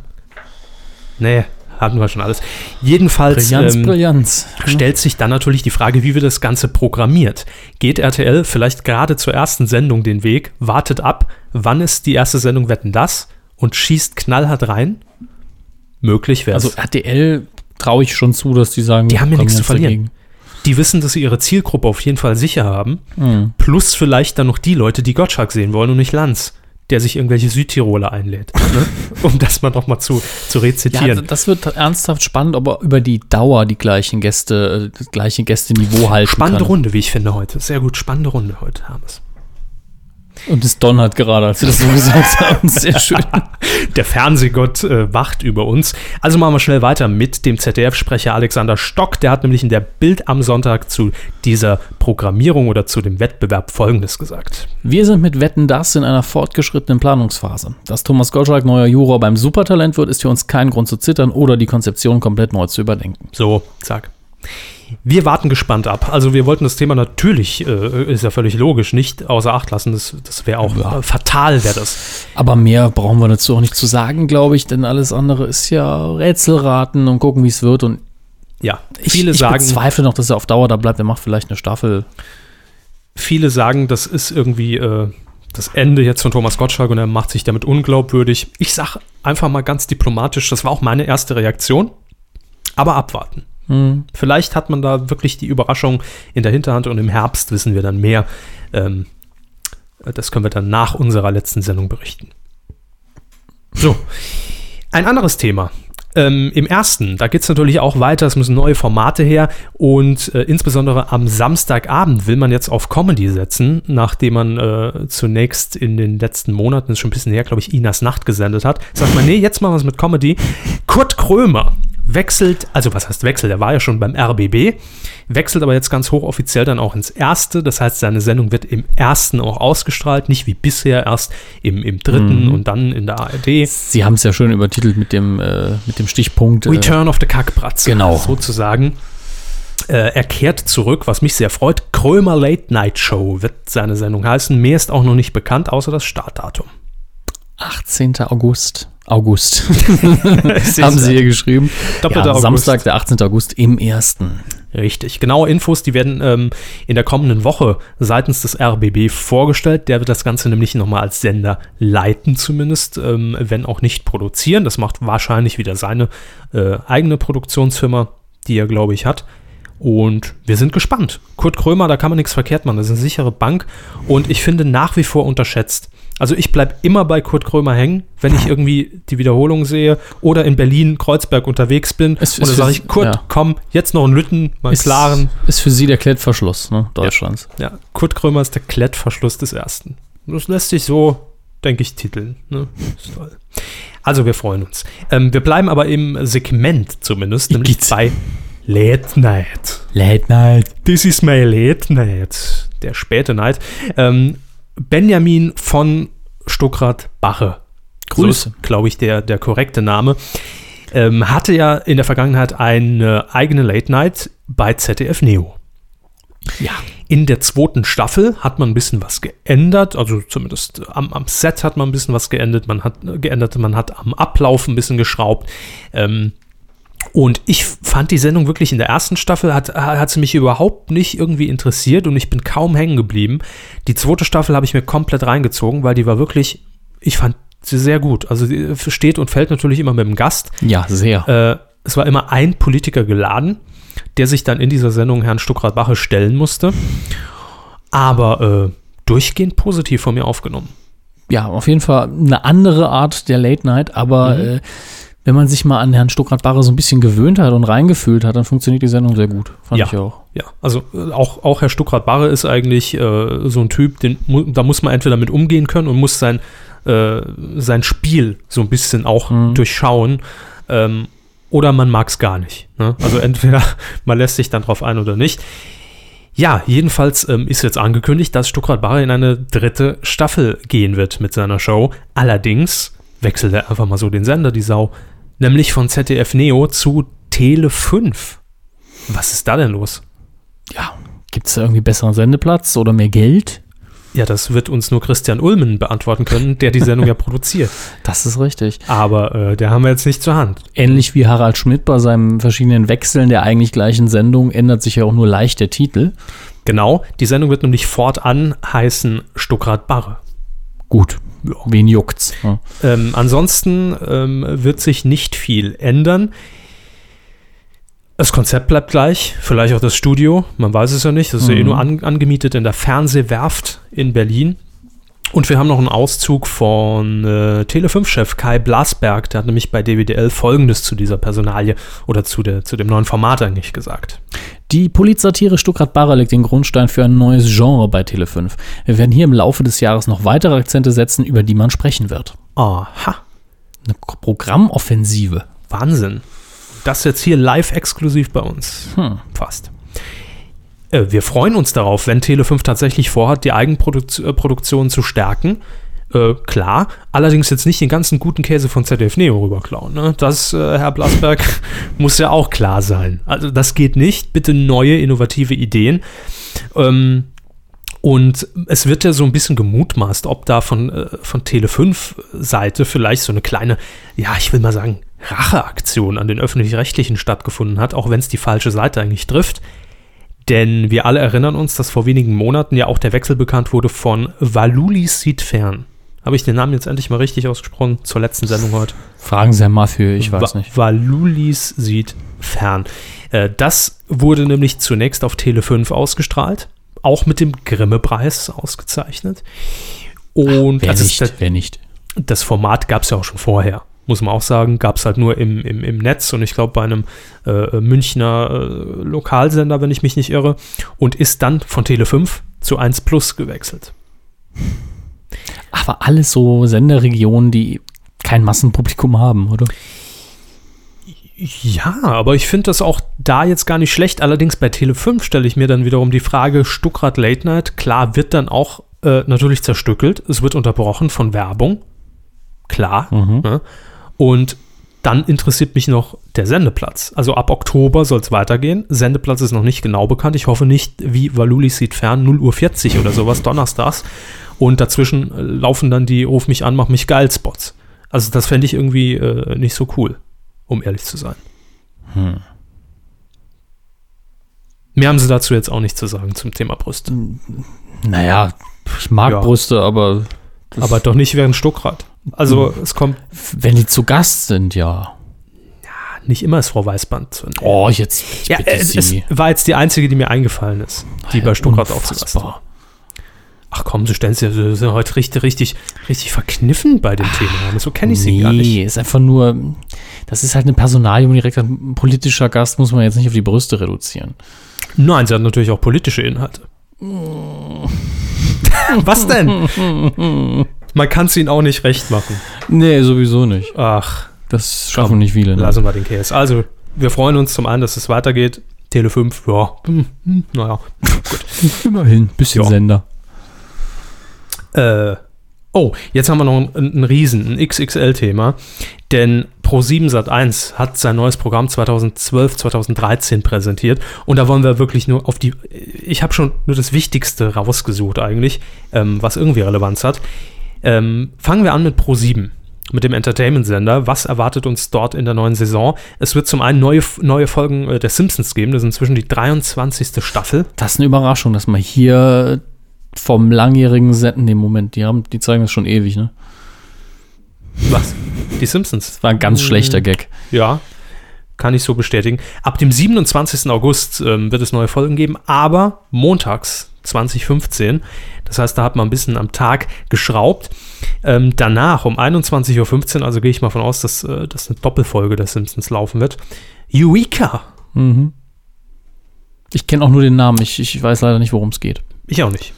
Nee, hatten wir schon alles. Jedenfalls Brillanz, ähm, Brillanz. stellt sich dann natürlich die Frage, wie wird das Ganze programmiert? Geht RTL vielleicht gerade zur ersten Sendung den Weg, wartet ab, wann ist die erste Sendung Wetten das und schießt knallhart rein? Möglich wäre es. Also RTL traue ich schon zu, dass die sagen, Die haben ja nichts zu verlieren. die wissen, dass sie ihre Zielgruppe auf jeden Fall sicher haben. dagegen. Mhm. Plus vielleicht dann noch die Leute, die Gottschalk sehen wollen und nicht Lanz, der sich irgendwelche Südtiroler einlädt. *laughs* ne? Um das mal noch mal zu, zu Ja, rezitieren. das wird ernsthaft spannend, ob er über die Dauer die gleichen Gäste, äh, das gleiche Gästeniveau halten Spannende kann. Runde, wie ich finde heute. Sehr gut, spannende Runde heute, Hermes. Und es donnert gerade, als sie das so gesagt *laughs* haben. Sehr schön. Der Fernsehgott äh, wacht über uns. Also machen wir schnell weiter mit dem ZDF-Sprecher Alexander Stock. Der hat nämlich in der Bild am Sonntag zu dieser Programmierung oder zu dem Wettbewerb Folgendes gesagt. Wir sind mit Wetten das in einer fortgeschrittenen Planungsphase. Dass Thomas Gottschalk neuer Juror beim Supertalent wird, ist für uns kein Grund zu zittern oder die Konzeption komplett neu zu überdenken. So, zack. Wir warten gespannt ab. Also wir wollten das Thema natürlich, äh, ist ja völlig logisch, nicht außer Acht lassen. Das, das wäre auch Ja. äh, fatal, wäre das. Aber mehr brauchen wir dazu auch nicht zu sagen, glaube ich, denn alles andere ist ja Rätselraten und gucken, wie es wird. Und Ja, ich, viele ich sagen, bezweifle noch, dass er auf Dauer da bleibt. Er macht vielleicht eine Staffel. viele sagen, das ist irgendwie äh, das Ende jetzt von Thomas Gottschalk und er macht sich damit unglaubwürdig. Ich sage einfach mal ganz diplomatisch, das war auch meine erste Reaktion. Aber abwarten. Hm. Vielleicht hat man da wirklich die Überraschung in der Hinterhand und im Herbst wissen wir dann mehr. Ähm, das können wir dann nach unserer letzten Sendung berichten. So, ein anderes Thema. Ähm, Im ersten, da geht es natürlich auch weiter, es müssen neue Formate her und äh, insbesondere am Samstagabend will man jetzt auf Comedy setzen, nachdem man äh, zunächst in den letzten Monaten, ist schon ein bisschen her, glaube ich, Inas Nacht gesendet hat. Sagt man, nee, jetzt machen wir es mit Comedy. Kurt Krömer wechselt, also was heißt wechselt, er war ja schon beim RBB, wechselt aber jetzt ganz hochoffiziell dann auch ins erste. Das heißt, seine Sendung wird im ersten auch ausgestrahlt, nicht wie bisher erst im, im dritten Mhm. und dann in der ARD. Sie haben es ja schön übertitelt mit dem, äh, mit dem Stichpunkt. Äh, Return of the Kackbratze. Genau. Sozusagen. Äh, er kehrt zurück, was mich sehr freut. Krömer Late Night Show wird seine Sendung heißen. Mehr ist auch noch nicht bekannt, außer das Startdatum. 18. August. August. *laughs* *laughs* haben Sie hier geschrieben. Doppelter ja, August. Samstag, der 18. August im ersten. Richtig. Genaue Infos, die werden ähm, in der kommenden Woche seitens des RBB vorgestellt. Der wird das Ganze nämlich nochmal als Sender leiten, zumindest, ähm, wenn auch nicht produzieren. Das macht wahrscheinlich wieder seine äh, eigene Produktionsfirma, die er, glaube ich, hat. Und wir sind gespannt. Kurt Krömer, da kann man nichts verkehrt machen. Das ist eine sichere Bank und ich finde nach wie vor unterschätzt. Also ich bleibe immer bei Kurt Krömer hängen, wenn ich irgendwie die Wiederholung sehe oder in Berlin, Kreuzberg unterwegs bin. Es- und dann sage ist- ich, Kurt, ja. komm, jetzt noch einen Lütten, mal Ist, klaren. ist für Sie der Klettverschluss ne, Deutschlands. Ja, Kurt Krömer ist der Klettverschluss des Ersten. Das lässt sich so, denke ich, titeln. Ne? Ist toll. Also, wir freuen uns. Ähm, wir bleiben aber im Segment zumindest, nämlich Igitt. bei Late Night. Late Night. This is my Late Night. Der späte Night. Ähm, Benjamin von Stuckrad-Bache. Grüße. glaube ich, der, der korrekte Name. Ähm, hatte ja in der Vergangenheit eine eigene Late Night bei ZDF Neo. Ja. In der zweiten Staffel hat man ein bisschen was geändert, also zumindest am, am Set hat man ein bisschen was geändert, man hat geändert, man hat am Ablauf ein bisschen geschraubt. Ähm, und ich fand die Sendung wirklich in der ersten Staffel, hat, hat sie mich überhaupt nicht irgendwie interessiert und ich bin kaum hängen geblieben. Die zweite Staffel habe ich mir komplett reingezogen, weil die war wirklich ich fand sie sehr gut. Also sie steht und fällt natürlich immer mit dem Gast. Ja, sehr. Äh, es war immer ein Politiker geladen, der sich dann in dieser Sendung Herrn Stuckrad-Bache stellen musste. Aber äh, durchgehend positiv von mir aufgenommen. ja, auf jeden Fall eine andere Art der Late Night, aber Mhm. äh, wenn man sich mal an Herrn Stuckrad-Barre so ein bisschen gewöhnt hat und reingefühlt hat, dann funktioniert die Sendung sehr gut. Fand Ja. ich auch. Ja, also äh, auch, auch Herr Stuckrad-Barre ist eigentlich äh, so ein Typ, den, da muss man entweder mit umgehen können und muss sein, äh, sein Spiel so ein bisschen auch Mhm. durchschauen. Ähm, oder man mag es gar nicht. Ne? Also entweder *laughs* man lässt sich dann drauf ein oder nicht. Ja, jedenfalls ähm, ist jetzt angekündigt, dass Stuckrad-Barre in eine dritte Staffel gehen wird mit seiner Show. Allerdings wechselt er einfach mal so den Sender, die Sau. Nämlich von ZDF Neo zu Tele 5. Was ist da denn los? Ja, gibt es da irgendwie besseren Sendeplatz oder mehr Geld? Ja, das wird uns nur Christian Ulmen beantworten können, der die Sendung ja *laughs* produziert. Das ist richtig. Aber äh, der haben wir jetzt nicht zur Hand. Ähnlich wie Harald Schmidt bei seinen verschiedenen Wechseln der eigentlich gleichen Sendung ändert sich ja auch nur leicht der Titel. Genau, die Sendung wird nämlich fortan heißen Stuckrad Barre. Gut, wen juckt's? Ja. Ähm, ansonsten ähm, wird sich nicht viel ändern. Das Konzept bleibt gleich, vielleicht auch das Studio, man weiß es ja nicht. Das ist ja eh Mhm. nur an, angemietet in der Fernsehwerft in Berlin. Und wir haben noch einen Auszug von äh, Tele5-Chef Kai Blasberg, der hat nämlich bei DWDL Folgendes zu dieser Personalie oder zu, der, zu dem neuen Format eigentlich gesagt. Die Polizsatire Stuckrad-Barre legt den Grundstein für ein neues Genre bei Tele5. Wir werden hier im Laufe des Jahres noch weitere Akzente setzen, über die man sprechen wird. Aha, Eine Programmoffensive. Wahnsinn. Das jetzt hier live exklusiv bei uns. Hm. Fast. Äh, wir freuen uns darauf, wenn Tele5 tatsächlich vorhat, die Eigenproduktion äh, zu stärken. Äh, klar, allerdings jetzt nicht den ganzen guten Käse von ZDF Neo rüberklauen. Ne? Das, äh, Herr Blasberg, *laughs* muss ja auch klar sein. Also das geht nicht. Bitte neue, innovative Ideen. Ähm, und es wird ja so ein bisschen gemutmaßt, ob da von, äh, von Tele5-Seite vielleicht so eine kleine, ja, ich will mal sagen, Racheaktion an den Öffentlich-Rechtlichen stattgefunden hat, auch wenn es die falsche Seite eigentlich trifft. Denn wir alle erinnern uns, dass vor wenigen Monaten ja auch der Wechsel bekannt wurde von Valulis sieht fern. Habe ich den Namen jetzt endlich mal richtig ausgesprochen zur letzten Sendung heute? Fragen Sie Herrn Maffö, ich weiß Va- nicht. Valulis sieht fern. Äh, das wurde nämlich zunächst auf Tele 5 ausgestrahlt, auch mit dem Grimme-Preis ausgezeichnet. Und Wer also nicht, das, wer nicht. das Format gab es ja auch schon vorher, muss man auch sagen. Gab es halt nur im, im, im Netz und ich glaube bei einem äh, Münchner äh, Lokalsender, wenn ich mich nicht irre, und ist dann von Tele 5 zu 1 Plus gewechselt. Aber alles so Senderregionen, die kein Massenpublikum haben, oder? Ja, aber ich finde das auch da jetzt gar nicht schlecht. Allerdings bei Tele 5 stelle ich mir dann wiederum die Frage, Stuckrad Late Night, klar, wird dann auch äh, natürlich zerstückelt. Es wird unterbrochen von Werbung. Klar. Mhm. Ne? Und dann interessiert mich noch der Sendeplatz. Also ab Oktober soll es weitergehen. Sendeplatz ist noch nicht genau bekannt. Ich hoffe nicht, wie Valuli sieht fern, 0 Uhr 40 oder sowas, donnerstags. Und dazwischen äh, laufen dann die Ruf mich an, mach mich geil Spots. Also das fände ich irgendwie äh, nicht so cool, um ehrlich zu sein. Hm. Mehr haben sie dazu jetzt auch nicht zu sagen zum Thema Brüste. Naja, ich mag Ja. Brüste, aber Aber doch nicht während Stuckrad. Also es kommt wenn die zu Gast sind, ja. nicht immer ist Frau Weißband zu entdecken. Oh, jetzt ich ja, es, es Sie. war jetzt die einzige, die mir eingefallen ist, die bei Stuckrad auch zu Gast war. Ach komm, stellst ja, du sind heute richtig, richtig, richtig verkniffen bei dem Thema. So kenne ich sie nee, gar nicht. ist einfach nur, das ist halt eine Personalie und direkt ein politischer Gast muss man jetzt nicht auf die Brüste reduzieren. Nein, sie hat natürlich auch politische Inhalte. Was denn? *laughs* Man kann es ihnen auch nicht recht machen. Nee, sowieso nicht. Ach, Das schaffen nicht viele. Ne? lassen wir den Käse. Also, wir freuen uns zum einen, dass es weitergeht. Tele 5, ja, hm, hm, naja. *laughs* Immerhin, bisschen Ja. Sender. Äh, oh, jetzt haben wir noch ein, ein Riesen, ein XXL-Thema. Denn Pro7 Sat1 hat sein neues Programm 2012, 2013 präsentiert. Und da wollen wir wirklich nur auf die. Ich habe schon nur das Wichtigste rausgesucht, eigentlich, ähm, was irgendwie Relevanz hat. Ähm, fangen wir an mit Pro7. Mit dem Entertainment-Sender. Was erwartet uns dort in der neuen Saison? Es wird zum einen neue, neue Folgen äh, der Simpsons geben. Das ist inzwischen die 23. Staffel. Das ist eine Überraschung, dass man hier vom langjährigen Senden, nee, Moment, die haben, die zeigen das schon ewig, ne? Was? Die Simpsons. Das war ein ganz schlechter Gag. Ja, kann ich so bestätigen. Ab dem 27. August ähm, wird es neue Folgen geben, aber montags 2015. Das heißt, da hat man ein bisschen am Tag geschraubt. Ähm, danach um 21.15 Uhr, also gehe ich mal von aus, dass, äh, dass eine Doppelfolge der Simpsons laufen wird. Eureka! Mhm. Ich kenne auch nur den Namen. Ich, ich weiß leider nicht, worum es geht. Ich auch nicht.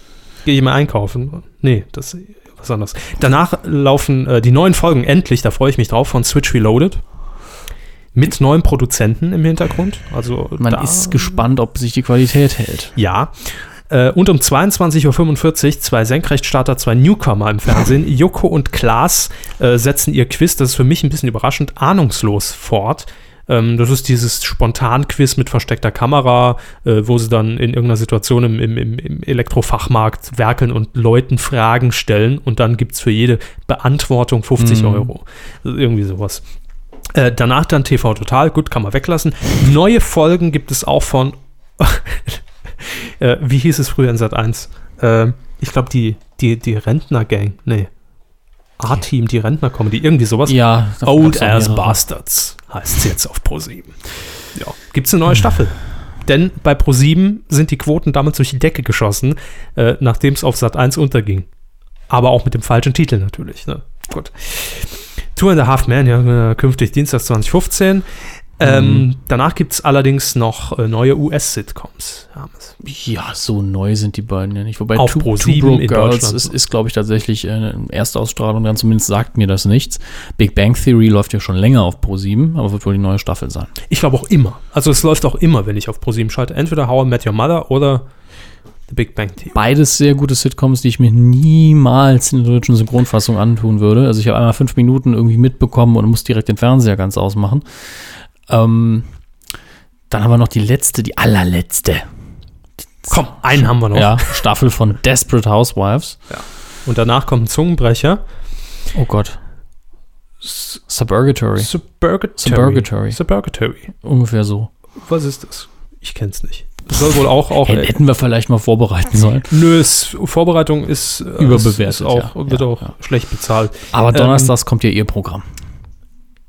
Gehe ich mal einkaufen? Nee, das ist was anderes. Danach laufen äh, die neuen Folgen endlich, da freue ich mich drauf, von Switch Reloaded. Mit neuen Produzenten im Hintergrund. Also Man ist gespannt, ob sich die Qualität hält. Ja. Äh, und um 22.45 Uhr zwei Senkrechtstarter, zwei Newcomer im Fernsehen. *laughs* Joko und Klaas äh, setzen ihr Quiz, das ist für mich ein bisschen überraschend, ahnungslos fort. Ähm, das ist dieses Spontan-Quiz mit versteckter Kamera, äh, wo sie dann in irgendeiner Situation im, im, im, im Elektrofachmarkt werkeln und Leuten Fragen stellen und dann gibt es für jede Beantwortung 50 Mhm. Euro. Also irgendwie sowas. Äh, danach dann TV Total, gut, kann man weglassen. Neue Folgen gibt es auch von, *laughs* äh, wie hieß es früher in Sat 1? Äh, ich glaube, die, die, die Rentner-Gang, nee. A-Team, die Rentner-Comedy, irgendwie sowas. Ja, Old Ass. Bastards heißt es jetzt auf Pro7. Ja, gibt es eine neue Staffel. Denn bei Pro7 sind die Quoten damals durch die Decke geschossen, äh, nachdem es auf Sat 1 unterging. Aber auch mit dem falschen Titel natürlich. Ne? Gut. Two and a Half Men, ja, äh, künftig Dienstag 2015. Ähm, danach gibt es allerdings noch äh, neue US-Sitcoms. Ja, so neu sind die beiden ja nicht. Wobei Auf Two, Pro7 Two Broke Girls ist, ist glaube ich, tatsächlich äh, eine Erstausstrahlung. Dann zumindest sagt mir das nichts. Big Bang Theory läuft ja schon länger auf Pro7, aber wird wohl die neue Staffel sein. Ich glaube auch immer. Also es läuft auch immer, wenn ich auf Pro7 schalte. Entweder How I Met Your Mother oder The Big Bang Theory. Beides sehr gute Sitcoms, die ich mir niemals in der deutschen Synchronfassung antun würde. Also ich habe einmal fünf Minuten irgendwie mitbekommen und muss direkt den Fernseher ganz ausmachen. Ähm, dann haben wir noch die letzte, die allerletzte. Komm, einen haben wir noch. Ja, Staffel von Desperate Housewives. Und danach kommt ein Zungenbrecher. Oh Gott. Suburgatory. Suburgatory. Suburgatory. Suburgatory. Ungefähr so. Was ist das? Ich kenn's nicht. Soll wohl auch, auch Hätten hätten wir vielleicht mal vorbereiten sollen. Nö, es, Vorbereitung ist, äh, Überbewertet, Ist auch, ja. wird Ja, auch ja. schlecht bezahlt. Aber Ähm, donnerstags kommt ja ihr Programm.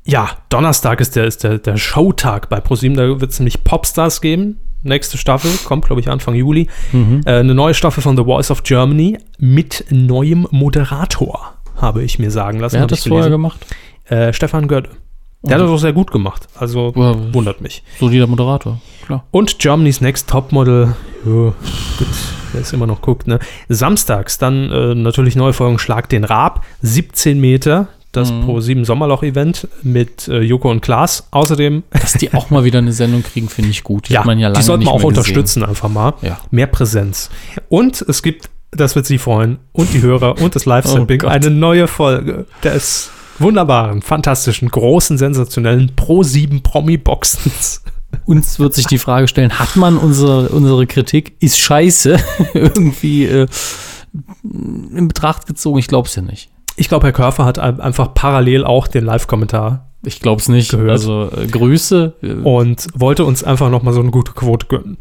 Ja, Donnerstag ist der, ist der, der Showtag bei ProSieben. Da wird es nämlich Popstars geben. Nächste Staffel, kommt, glaube ich, Anfang Juli. Mhm. Äh, eine neue Staffel von The Voice of Germany mit neuem Moderator, habe ich mir sagen lassen. Wer hat das vorher gemacht? Äh, Stefan Götte. Der hat das auch sehr gut gemacht. Also Ja, wundert mich. Solider Moderator. Klar. Und Germany's Next Topmodel. Jo, gut, wer es immer noch guckt, ne? Samstags dann äh, natürlich neue Folgen Schlag den Raab. 17 Meter. Das Mhm. Pro 7 Sommerloch-Event mit äh, Joko und Klaas. Außerdem, *laughs* Dass die auch mal wieder eine Sendung kriegen, finde ich gut. Die ja, ja die sollten wir auch unterstützen, einfach mal. Gesehen. Ja. Mehr Präsenz. Und es gibt, das wird Sie freuen, und die Hörer und das *laughs* Live-Sampling, Oh eine neue Folge des wunderbaren, fantastischen, großen, sensationellen Pro 7 Promi-Boxens. Uns wird sich die Frage stellen, hat man unsere, unsere Kritik, ist scheiße, *laughs* irgendwie äh, in Betracht gezogen? Ich glaube es ja nicht. Ich glaube, Herr Körfer hat ein- einfach parallel auch den Live-Kommentar Ich glaube es nicht. Gehört. Also äh, Grüße. Und wollte uns einfach nochmal so eine gute Quote gönnen.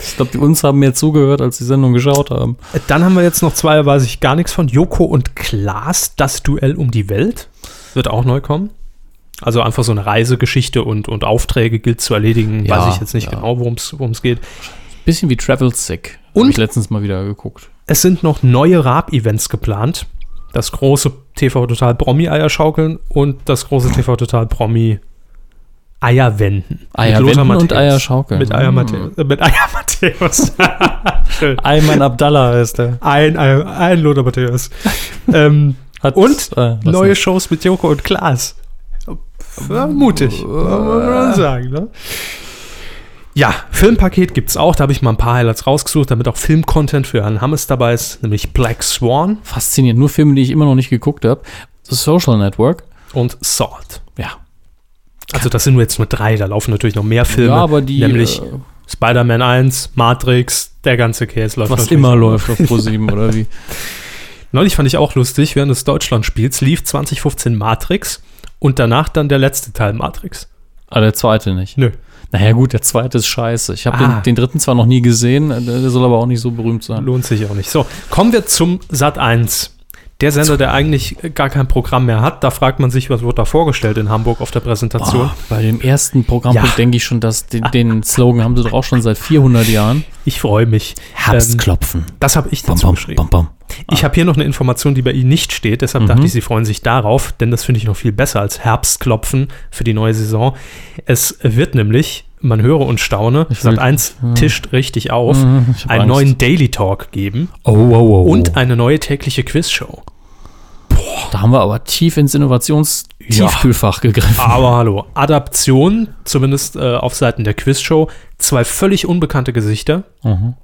Ich glaube, die uns haben mehr zugehört, als die Sendung geschaut haben. Dann haben wir jetzt noch zwei, weiß ich gar nichts von. Joko und Klaas, das Duell um die Welt. Wird auch neu kommen. Also einfach so eine Reisegeschichte und, und Aufträge gilt zu erledigen. Ja, weiß ich jetzt nicht ja. genau, worum es geht. Bisschen wie Travel Sick. Und? Ich letztens mal wieder geguckt. Es sind noch neue Raab-Events geplant. Das große TV Total Promi Eierschaukeln und das große TV Total Promi Eierwenden Lothar und Matthäus. Eierschaukeln. Mit Eier Mm. Matthäus. Äh, mit Eier Matthäus. *laughs* Schön. Ayman Abdallah heißt er. Ein, ein, ein Lothar Matthäus. ähm, Hat, Und äh, neue noch? Shows mit Joko und Klaas. Mutig, muss man sagen. Ne? Ja, Filmpaket gibt es auch. Da habe ich mal ein paar Highlights rausgesucht, damit auch Filmcontent für Herrn Hammes dabei ist, nämlich Black Swan Faszinierend. Nur Filme, die ich immer noch nicht geguckt habe. The Social Network. und Salt. Ja. Also das sind nur jetzt nur drei, da laufen natürlich noch mehr Filme. ja, aber die, nämlich äh, Spider-Man 1, Matrix, der ganze Case läuft was immer läuft auf Pro7 oder wie. *laughs* Neulich fand ich auch lustig, während des Deutschlandspiels lief 2015 Matrix und danach dann der letzte Teil Matrix. Ah, der zweite nicht. Nö. Naja, gut, der zweite ist scheiße. Ich habe Ah. den, den dritten zwar noch nie gesehen, der soll aber auch nicht so berühmt sein. Lohnt sich auch nicht. So, kommen wir zum Sat 1. Der Sender, der eigentlich gar kein Programm mehr hat, da fragt man sich, was wurde da vorgestellt in Hamburg auf der Präsentation. Boah, bei dem ersten Programmpunkt Ja. denke ich schon, dass den, den Slogan haben sie doch auch schon seit 400 Jahren. Ich freue mich. Herbstklopfen. Das habe ich dazu bam, geschrieben. bam, bam. Ich habe hier noch eine Information, die bei Ihnen nicht steht, deshalb Mhm. dachte ich, Sie freuen sich darauf, denn das finde ich noch viel besser als Herbstklopfen für die neue Saison. Es wird nämlich, man höre und staune, Sat 1 tischt richtig auf, ich hab einen Angst. neuen Daily Talk geben Oh, oh, oh. und eine neue tägliche Quizshow. Da haben wir aber tief ins Innovationstiefkühlfach gegriffen. Aber hallo, Adaption, zumindest äh, auf Seiten der Quizshow, zwei völlig unbekannte Gesichter, Mhm.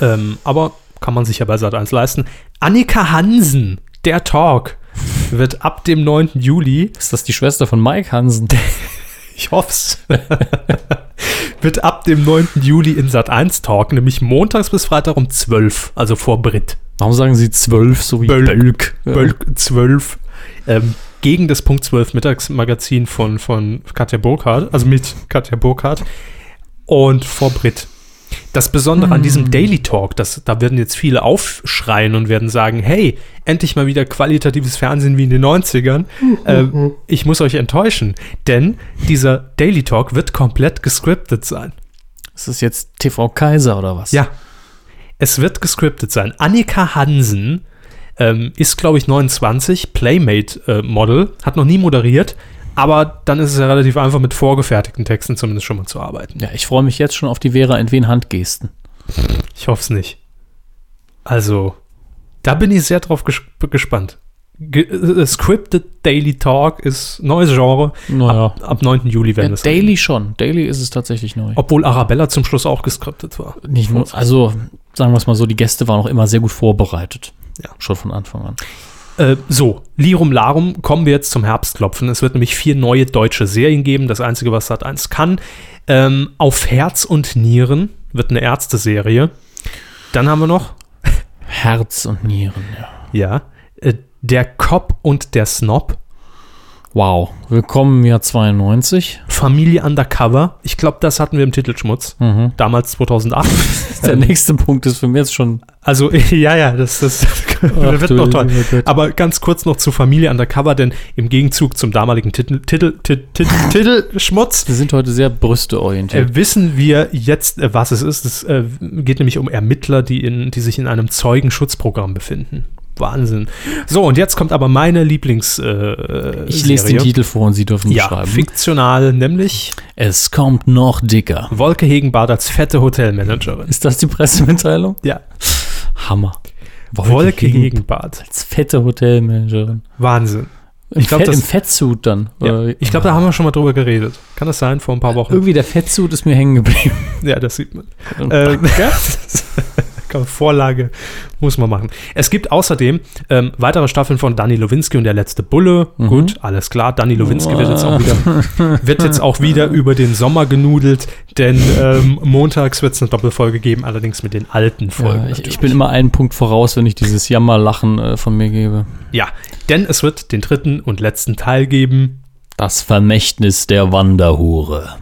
ähm, aber kann man sich ja bei Sat 1 leisten. Annika Hansen, der Talk, wird ab dem 9. Juli Ist das die Schwester von Mike Hansen? *laughs* Ich hoff's. *laughs* Wird ab dem 9. Juli in Sat 1 Talk, nämlich montags bis Freitag um 12, also vor Brit. Warum sagen sie zwölf, so wie Bölk. Bölk? Ja. Bölk 12. Ähm, gegen das Punkt 12 Mittagsmagazin von, von Katja Burkhardt, also mit Katja Burkhardt und vor Brit. Das Besondere an diesem Daily Talk, das, da werden jetzt viele aufschreien und werden sagen, hey, endlich mal wieder qualitatives Fernsehen wie in den 90ern. Ähm, ich muss euch enttäuschen, denn dieser Daily Talk wird komplett gescriptet sein. Ist das jetzt TV Kaiser oder was? Ja, es wird gescriptet sein. Annika Hansen ähm, ist, glaube ich, 29, Playmate-Model, hat noch nie moderiert, aber dann ist es ja relativ einfach, mit vorgefertigten Texten zumindest schon mal zu arbeiten. Ja, ich freue mich jetzt schon auf die Vera Entwen Handgesten. Ich hoffe es nicht. Also, da bin ich sehr drauf ges gespannt. Ge äh, Scripted Daily Talk ist neues Genre. Naja. Ab, ab 9. Juli Ja, werden wir es Daily schon. Daily ist es tatsächlich neu. Obwohl Arabella zum Schluss auch gescriptet war. Nicht nur, also sagen wir es mal so, die Gäste waren auch immer sehr gut vorbereitet. Ja. Schon von Anfang an. Äh, so, Lirum Larum, kommen wir jetzt zum Herbstklopfen. Es wird nämlich vier neue deutsche Serien geben. Das Einzige, was Sat 1 kann. Ähm, auf Herz und Nieren wird eine Ärzteserie. Dann haben wir noch, Herz und Nieren, ja. ja, äh, der Cop und der Snob. Wow. Willkommen im Jahr 92. Familie Undercover. Ich glaube, das hatten wir im Titelschmutz. Mhm. Damals 2008. *laughs* Der nächste Punkt ist für mich jetzt schon. Also, *laughs* ja, ja, das, das Ach *laughs* wird noch toll. Aber ganz kurz noch zu Familie Undercover, denn im Gegenzug zum damaligen Titel, Titel, Titel, Titel, Titelschmutz Wir sind heute sehr brüsteorientiert. äh, wissen wir jetzt, äh, was es ist. Es äh, geht nämlich um Ermittler, die, in, die sich in einem Zeugenschutzprogramm befinden. Wahnsinn. So, und jetzt kommt aber meine Lieblings. Äh, ich lese den. Titel vor und Sie dürfen Ja, beschreiben. fiktional, nämlich Es kommt noch dicker. Wolke Hegenbart als fette Hotelmanagerin. Ist das die Pressemitteilung? Ja, Hammer. Wolke Hegenbart. Als fette Hotelmanagerin. Wahnsinn. Im, Ich glaub, Fett, das- Im Fettsuit dann. Ja. Ich glaube, da haben wir schon mal drüber geredet. Kann das sein, vor ein paar Wochen? Irgendwie der Fettsuit ist mir hängen geblieben. Ja, das sieht man. Ähm, *laughs* *laughs* Vorlage muss man machen. Es gibt außerdem ähm, weitere Staffeln von Danny Lowinski und der letzte Bulle. Mhm. Gut, alles klar. Danny Lowinski wird jetzt auch wieder, wird jetzt auch wieder *laughs* über den Sommer genudelt, denn ähm, montags wird es eine Doppelfolge geben, allerdings mit den alten Folgen. Ja, ich, ich bin immer einen Punkt voraus, wenn ich dieses Jammerlachen äh, von mir gebe. ja, denn es wird den dritten und letzten Teil geben. Das Vermächtnis der Wanderhure.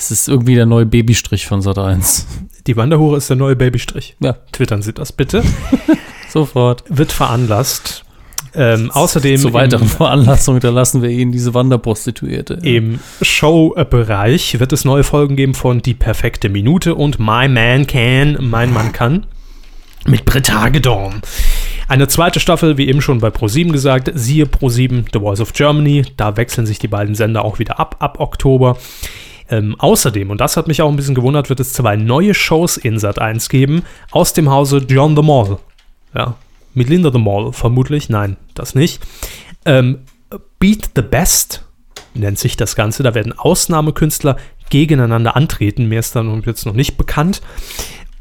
Es ist irgendwie der neue Babystrich von Sat 1. Die Wanderhure ist der neue Babystrich. Ja, Twittern Sie das bitte. *laughs* sofort. Wird veranlasst. Ähm, außerdem Zur weiteren im- Veranlassung hinterlassen wir Ihnen diese Wanderprostituierte. Im Show-Bereich wird es neue Folgen geben von Die perfekte Minute und My Man Can, Mein Mann kann. Mit Britt Hagedorn. Eine zweite Staffel, wie eben schon bei Pro7 gesagt, siehe Pro7 The Voice of Germany. Da wechseln sich die beiden Sender auch wieder ab, ab Oktober. Ähm, außerdem, und das hat mich auch ein bisschen gewundert, wird es zwei neue Shows in Sat 1 geben, aus dem Hause John the Mall. Ja, mit Linda the Mall vermutlich. Nein, das nicht. Ähm, Beat the Best nennt sich das Ganze. Da werden Ausnahmekünstler gegeneinander antreten. Mehr ist dann jetzt noch nicht bekannt.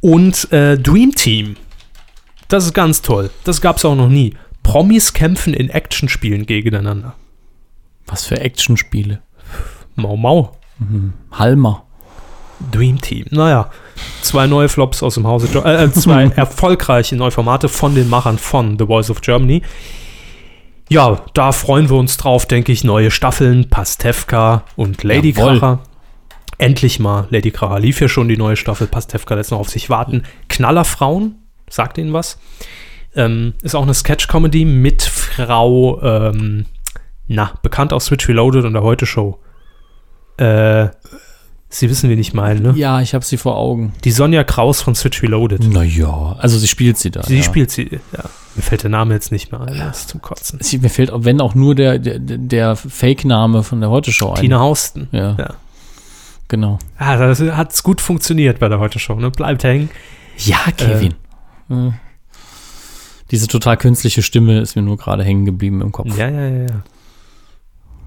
Und äh, Dream Team. Das ist ganz toll. Das gab es auch noch nie. Promis kämpfen in Actionspielen gegeneinander. Was für Actionspiele. Mau Mau. Halmer. Dream Team. Naja, zwei neue Flops aus dem Hause. Äh, äh, *laughs* zwei erfolgreiche neue Formate von den Machern von The Voice of Germany. Ja, da freuen wir uns drauf, denke ich. Neue Staffeln, Pastewka und Lady Jawohl. Kracher. Endlich mal. Lady Kracher lief ja schon die neue Staffel. Pastewka lässt noch auf sich warten. Knallerfrauen, sagt Ihnen was. Ähm, ist auch eine Sketch-Comedy mit Frau, ähm, na, bekannt aus Switch Reloaded und der Heute-Show. Äh, Sie wissen, wen ich meine, ne? Ja, ich habe sie vor Augen. Die Sonja Kraus von Switch Reloaded. Naja, also sie spielt sie da. Sie ja. spielt sie, ja. Mir fällt der Name jetzt nicht mehr ein, das ist zum Kotzen. Sie, mir auch- wenn auch nur der, der, der Fake-Name von der Heute-Show ein. Tina Hausten. Ja, Ja. genau. Ah, das hat's gut funktioniert bei der Heute-Show, ne? Bleibt hängen. Ja, Kevin. Äh, Diese total künstliche Stimme ist mir nur gerade hängen geblieben im Kopf. Ja, ja, ja, ja.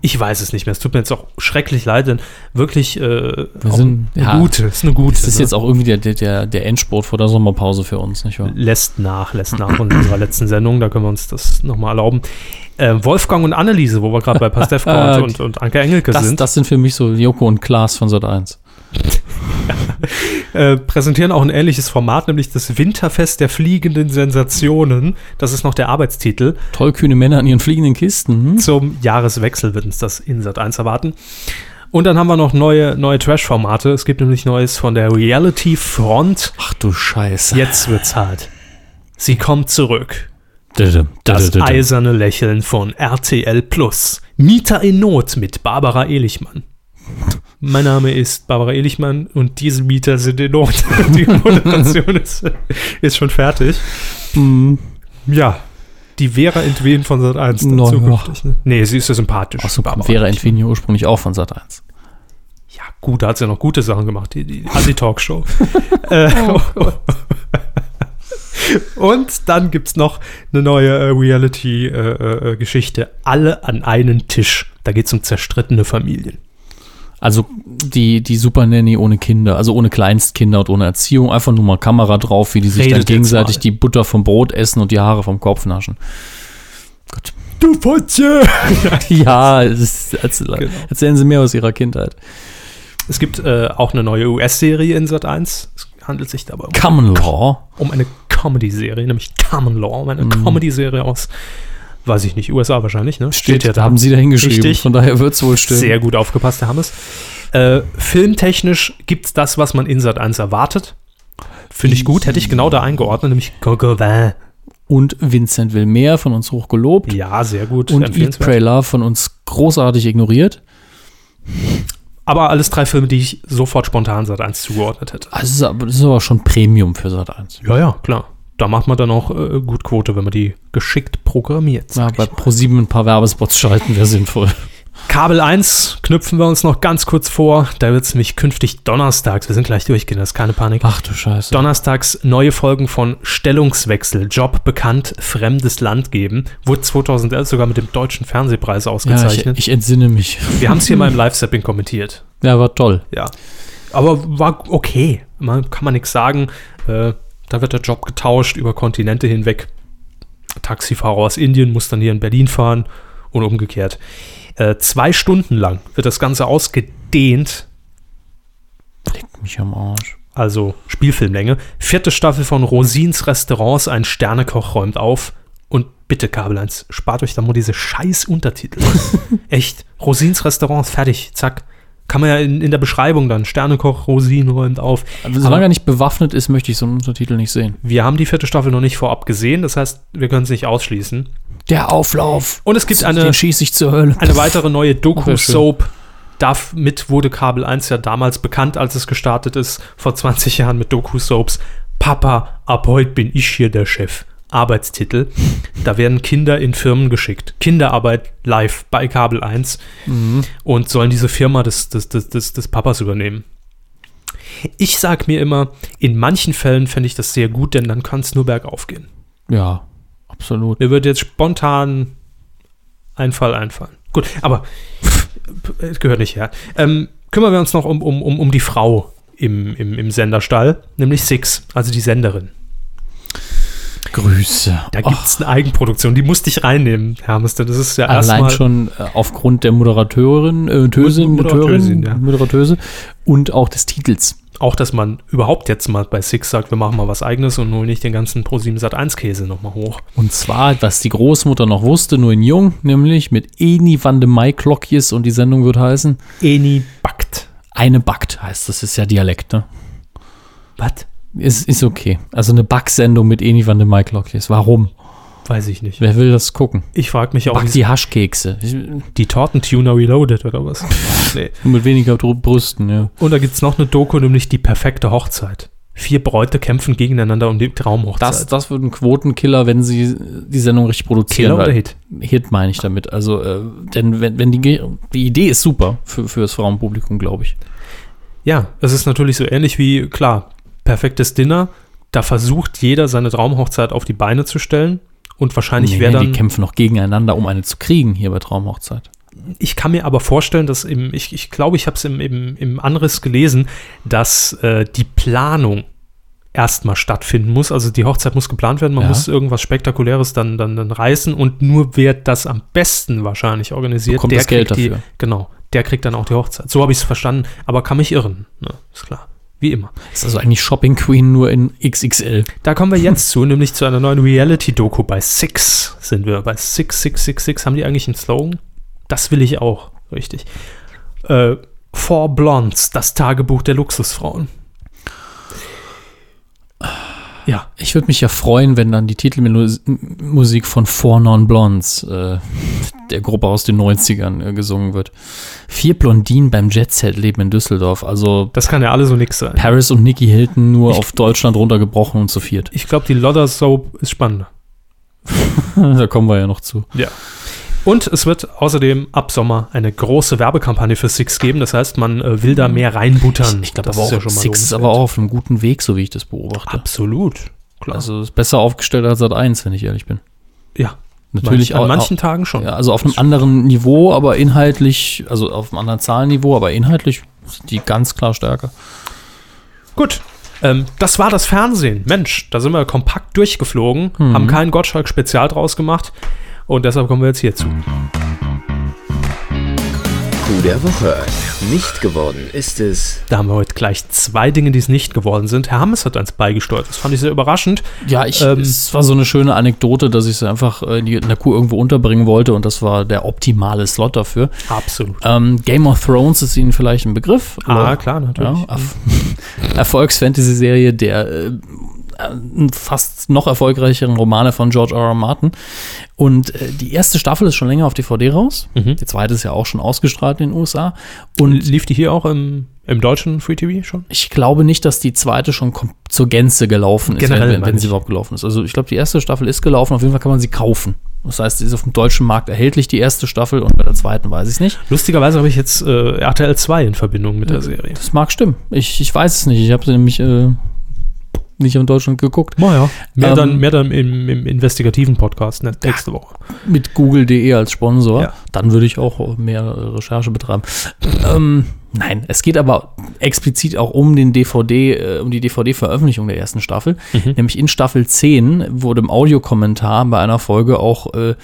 Ich weiß es nicht mehr. Es tut mir jetzt auch schrecklich leid, denn wirklich äh, auch sind- eine ja, gute. Ist eine gute. Das ist ne? jetzt auch irgendwie der, der- der, der Endspurt vor der Sommerpause für uns, nicht wahr? lässt nach, lässt nach in unserer letzten Sendung. Da können wir uns das nochmal erlauben. Äh, Wolfgang und Anneliese, wo wir gerade bei Pastewka und, *laughs* und, und Anke Engelke Das, sind, das sind für mich so Joko und Klaas von Sat 1. *laughs* äh, präsentieren auch ein ähnliches Format, nämlich das Winterfest der fliegenden Sensationen. Das ist noch der Arbeitstitel. Tollkühne Männer in ihren fliegenden Kisten. Hm? Zum Jahreswechsel wird uns das in Sat 1 erwarten. Und dann haben wir noch neue, neue Trash-Formate. Es gibt nämlich Neues von der Reality Front. Ach du Scheiße. Jetzt wird's hart. Sie kommt zurück. Das eiserne Lächeln von RTL Plus. Mieter in Not mit Barbara Elichmann. Mein Name ist Barbara Elichmann und diese Mieter sind in Not. *laughs* Die Moderation ist, ist schon fertig. Hm. Ja, die Vera Entwen von Sat 1 Na ja. zukünftig. Ne? Nee, sie ist ja sympathisch. Ach so, Barbara Vera Elichmann. Entwini ursprünglich auch von Sat 1. Ja, gut, da hat sie ja noch gute Sachen gemacht, die, die Assi-Talkshow. *laughs* äh, *laughs* und dann gibt es noch eine neue äh, Reality-Geschichte. Alle an einen Tisch. Da geht es um zerstrittene Familien. Also die, die Super Nanny ohne Kinder, also ohne Kleinstkinder und ohne Erziehung, einfach nur mal Kamera drauf, wie die sich Redet dann gegenseitig die Butter vom Brot essen und die Haare vom Kopf naschen. Gut. Du Fotze! *laughs* Ja, es ist, erzähl, Genau. erzählen Sie mehr aus Ihrer Kindheit. Es gibt äh, auch eine neue US-Serie in Sat 1. Es handelt sich dabei um, Common Law. um eine Comedy-Serie, nämlich Common Law, um eine Mhm. Comedy-Serie aus, weiß ich nicht, USA wahrscheinlich, ne? Steht ja, da haben Sie da hingeschrieben. Richtig. Von daher wird es wohl stimmen. Sehr gut aufgepasst, Herr Hammes. Äh, filmtechnisch gibt es das, was man in Sat 1 erwartet. Finde ich gut, hätte ich genau da eingeordnet, nämlich Gauguin. Und Vincent will mehr von uns hochgelobt. Ja, sehr gut. und Eat. Pray, Love von uns großartig ignoriert. Aber alles drei Filme, die ich sofort spontan Sat 1 zugeordnet hätte. Also, das ist aber, das ist aber schon Premium für Sat 1. Ja, ja, klar. Da macht man dann auch äh, gut Quote, wenn man die geschickt programmiert. Ja, bei. ProSieben ein paar Werbespots schalten wäre sinnvoll. Kabel 1 knüpfen wir uns noch ganz kurz vor. Da wird es nämlich künftig donnerstags, wir sind gleich durchgehen, das ist keine Panik. Ach du Scheiße. Donnerstags neue Folgen von Stellungswechsel, Job bekannt, fremdes Land geben. Wurde 2011 sogar mit dem Deutschen Fernsehpreis ja, ich, ausgezeichnet. ich entsinne mich. Wir haben es hier mal im *laughs* Live-Sapping kommentiert. Ja, war toll. Ja. Aber war okay. Man, kann man nichts sagen. Äh, da wird der Job getauscht über Kontinente hinweg. Taxifahrer aus Indien muss dann hier in Berlin fahren und umgekehrt. Äh, zwei Stunden lang wird das Ganze ausgedehnt, Leckt mich am Arsch. also Spielfilmlänge. Vierte Staffel von Rosins Restaurants, ein Sternekoch räumt auf. Und bitte, Kabel 1, spart euch da mal diese scheiß Untertitel. *laughs* Echt. Rosins Restaurants, fertig, zack. Kann man ja in, in der Beschreibung dann. Sternekoch, Rosin räumt auf. Aber solange er nicht bewaffnet ist, möchte ich so einen Untertitel nicht sehen. Wir haben die vierte Staffel noch nicht vorab gesehen, das heißt, wir können es nicht ausschließen. Der Auflauf. Und es gibt eine, eine weitere neue Doku-Soap. Damit wurde Kabel 1 ja damals bekannt, als es gestartet ist, vor 20 Jahren mit Doku-Soaps. Papa, ab heute bin ich hier der Chef. Arbeitstitel. Da werden Kinder in Firmen geschickt. Kinderarbeit live bei Kabel 1 Mhm. und sollen diese Firma des, des, des, des, des Papas übernehmen. Ich sag mir immer, in manchen Fällen fände ich das sehr gut, denn dann kann es nur bergauf gehen. Ja, absolut. Mir würde jetzt spontan ein Fall einfallen. Gut, aber *laughs* es gehört nicht her. Ähm, kümmern wir uns noch um, um, um, um die Frau im, im, im Senderstall, nämlich Six, also die Senderin. Grüße. Da gibt es eine Eigenproduktion, die musste ich reinnehmen, Hermes, denn das ist ja Allein schon äh, aufgrund der Moderateurin, äh, Tösin, Moderateurin, ja. Moderatöse und auch des Titels. auch, dass man überhaupt jetzt mal bei Six sagt, wir machen mal was eigenes und holen nicht den ganzen Pro7 Sat 1 Käse nochmal hoch. Und zwar, was die Großmutter noch wusste, nur in Jung, nämlich mit Eni van de Maiklokjes und die Sendung wird heißen Eni backt. Eine backt, heißt das ist ja Dialekt, ne? Was? Ist, ist okay. Also eine Backsendung mit Eni van de Maiklokjes. Warum? Weiß ich nicht. Wer will das gucken? Ich frage mich auch, Back die Haschkekse. Die Tortentuner Reloaded oder was? nee. mit weniger Brüsten, ja. Und da gibt es noch eine Doku, nämlich die perfekte Hochzeit. Vier Bräute kämpfen gegeneinander um die Traumhochzeit. Das, das wird ein Quotenkiller, wenn sie die Sendung richtig produzieren. Killer oder Hit? Hit meine ich damit. Also, äh, denn wenn, wenn die, die Idee ist super für, für das Frauenpublikum, glaube ich. Ja, es ist natürlich so ähnlich wie, klar, perfektes Dinner. Da versucht jeder seine Traumhochzeit auf die Beine zu stellen. Und wahrscheinlich Nee, wäre nee, dann. die kämpfen noch gegeneinander, um eine zu kriegen hier bei Traumhochzeit. Ich kann mir aber vorstellen, dass im, ich, ich glaube, ich habe es im, im, im Anriss gelesen, dass äh, die Planung erstmal stattfinden muss. Also die Hochzeit muss geplant werden, man Ja. muss irgendwas Spektakuläres dann, dann, dann reißen und nur wer das am besten wahrscheinlich organisiert, Bekommt der das Geld kriegt die, dafür. genau, der kriegt dann auch die Hochzeit. So habe ich es verstanden, aber kann mich irren, ne? ist klar. Wie immer. Das ist also eigentlich Shopping Queen nur in XXL. Da kommen wir jetzt zu, nämlich zu einer neuen Reality-Doku bei Six sind wir. Bei Six, Six, Six, Six. Haben die eigentlich einen Slogan? Das will ich auch, richtig. Äh, Four Blondes, das Tagebuch der Luxusfrauen. Ja, Ich würde mich ja freuen, wenn dann die Titelmusik von Four Non Blondes, äh, der Gruppe aus den 90ern, äh, gesungen wird. Vier Blondinen beim Jet-Set leben in Düsseldorf. Also das kann ja alle so nix sein. Paris und Nicky Hilton nur auf Deutschland runtergebrochen und zu viert. Ich glaube, die Lodder Soap ist spannender. *laughs* da kommen wir ja noch zu. Ja. Und es wird außerdem ab Sommer eine große Werbekampagne für Six geben. Das heißt, man äh, will da mehr reinbuttern. Ich glaube ist auch, ja schon mal Six ist aber auch auf einem guten Weg, so wie ich das beobachte. Absolut. Klar. Also ist besser aufgestellt als Sat 1, wenn ich ehrlich bin. ja. Natürlich Manch, an auch, manchen Tagen schon. Ja, also auf einem anderen Niveau, aber inhaltlich, also auf einem anderen Zahlenniveau, aber inhaltlich sind die ganz klar stärker. Gut. Ähm, das war das Fernsehen. Mensch, da sind wir kompakt durchgeflogen, Mhm. haben kein Gottschalk-Spezial draus gemacht und deshalb kommen wir jetzt hierzu. Coup der Woche. Nicht geworden ist es. Da haben wir heute gleich zwei Dinge, die es nicht geworden sind. Herr Hammes hat eins beigesteuert. Das fand ich sehr überraschend. Ja, ich, Ähm, es war so eine schöne Anekdote, dass ich sie einfach äh, in, die, in der Kuh irgendwo unterbringen wollte und das war der optimale Slot dafür. Absolut. Ähm, Game of Thrones ist Ihnen vielleicht ein Begriff. Ah, oder? klar, natürlich. Ja, Erf *laughs* Erfolgs-Fantasy-Serie der äh, fast noch erfolgreicheren Romane von George R. R. Martin. Und äh, die erste Staffel ist schon länger auf DVD raus. Mhm. Die zweite ist ja auch schon ausgestrahlt in den USA. Und Lief die hier auch im, im deutschen Free TV schon? ich glaube nicht, dass die zweite schon zur Gänze gelaufen ist, Generell wenn, wenn, sie überhaupt gelaufen ist. Also ich glaube, die erste Staffel ist gelaufen. Auf jeden Fall kann man sie kaufen. Das heißt, sie ist auf dem deutschen Markt erhältlich, die erste Staffel. Und bei der zweiten weiß ich es nicht. Lustigerweise habe ich jetzt äh, RTL 2 in Verbindung mit der Serie. Das mag stimmen. Ich, ich weiß es nicht. Ich habe sie nämlich äh, nicht in Deutschland geguckt. Naja. Mehr, Ähm, dann, mehr dann im, im investigativen Podcast ne, nächste Woche. Mit Google.de als Sponsor. Ja. Dann würde ich auch mehr Recherche betreiben. ähm, nein, es geht aber explizit auch um den DVD, äh, um die DVD-Veröffentlichung der ersten Staffel. Mhm. Nämlich in Staffel 10 wurde im Audiokommentar bei einer Folge auch äh,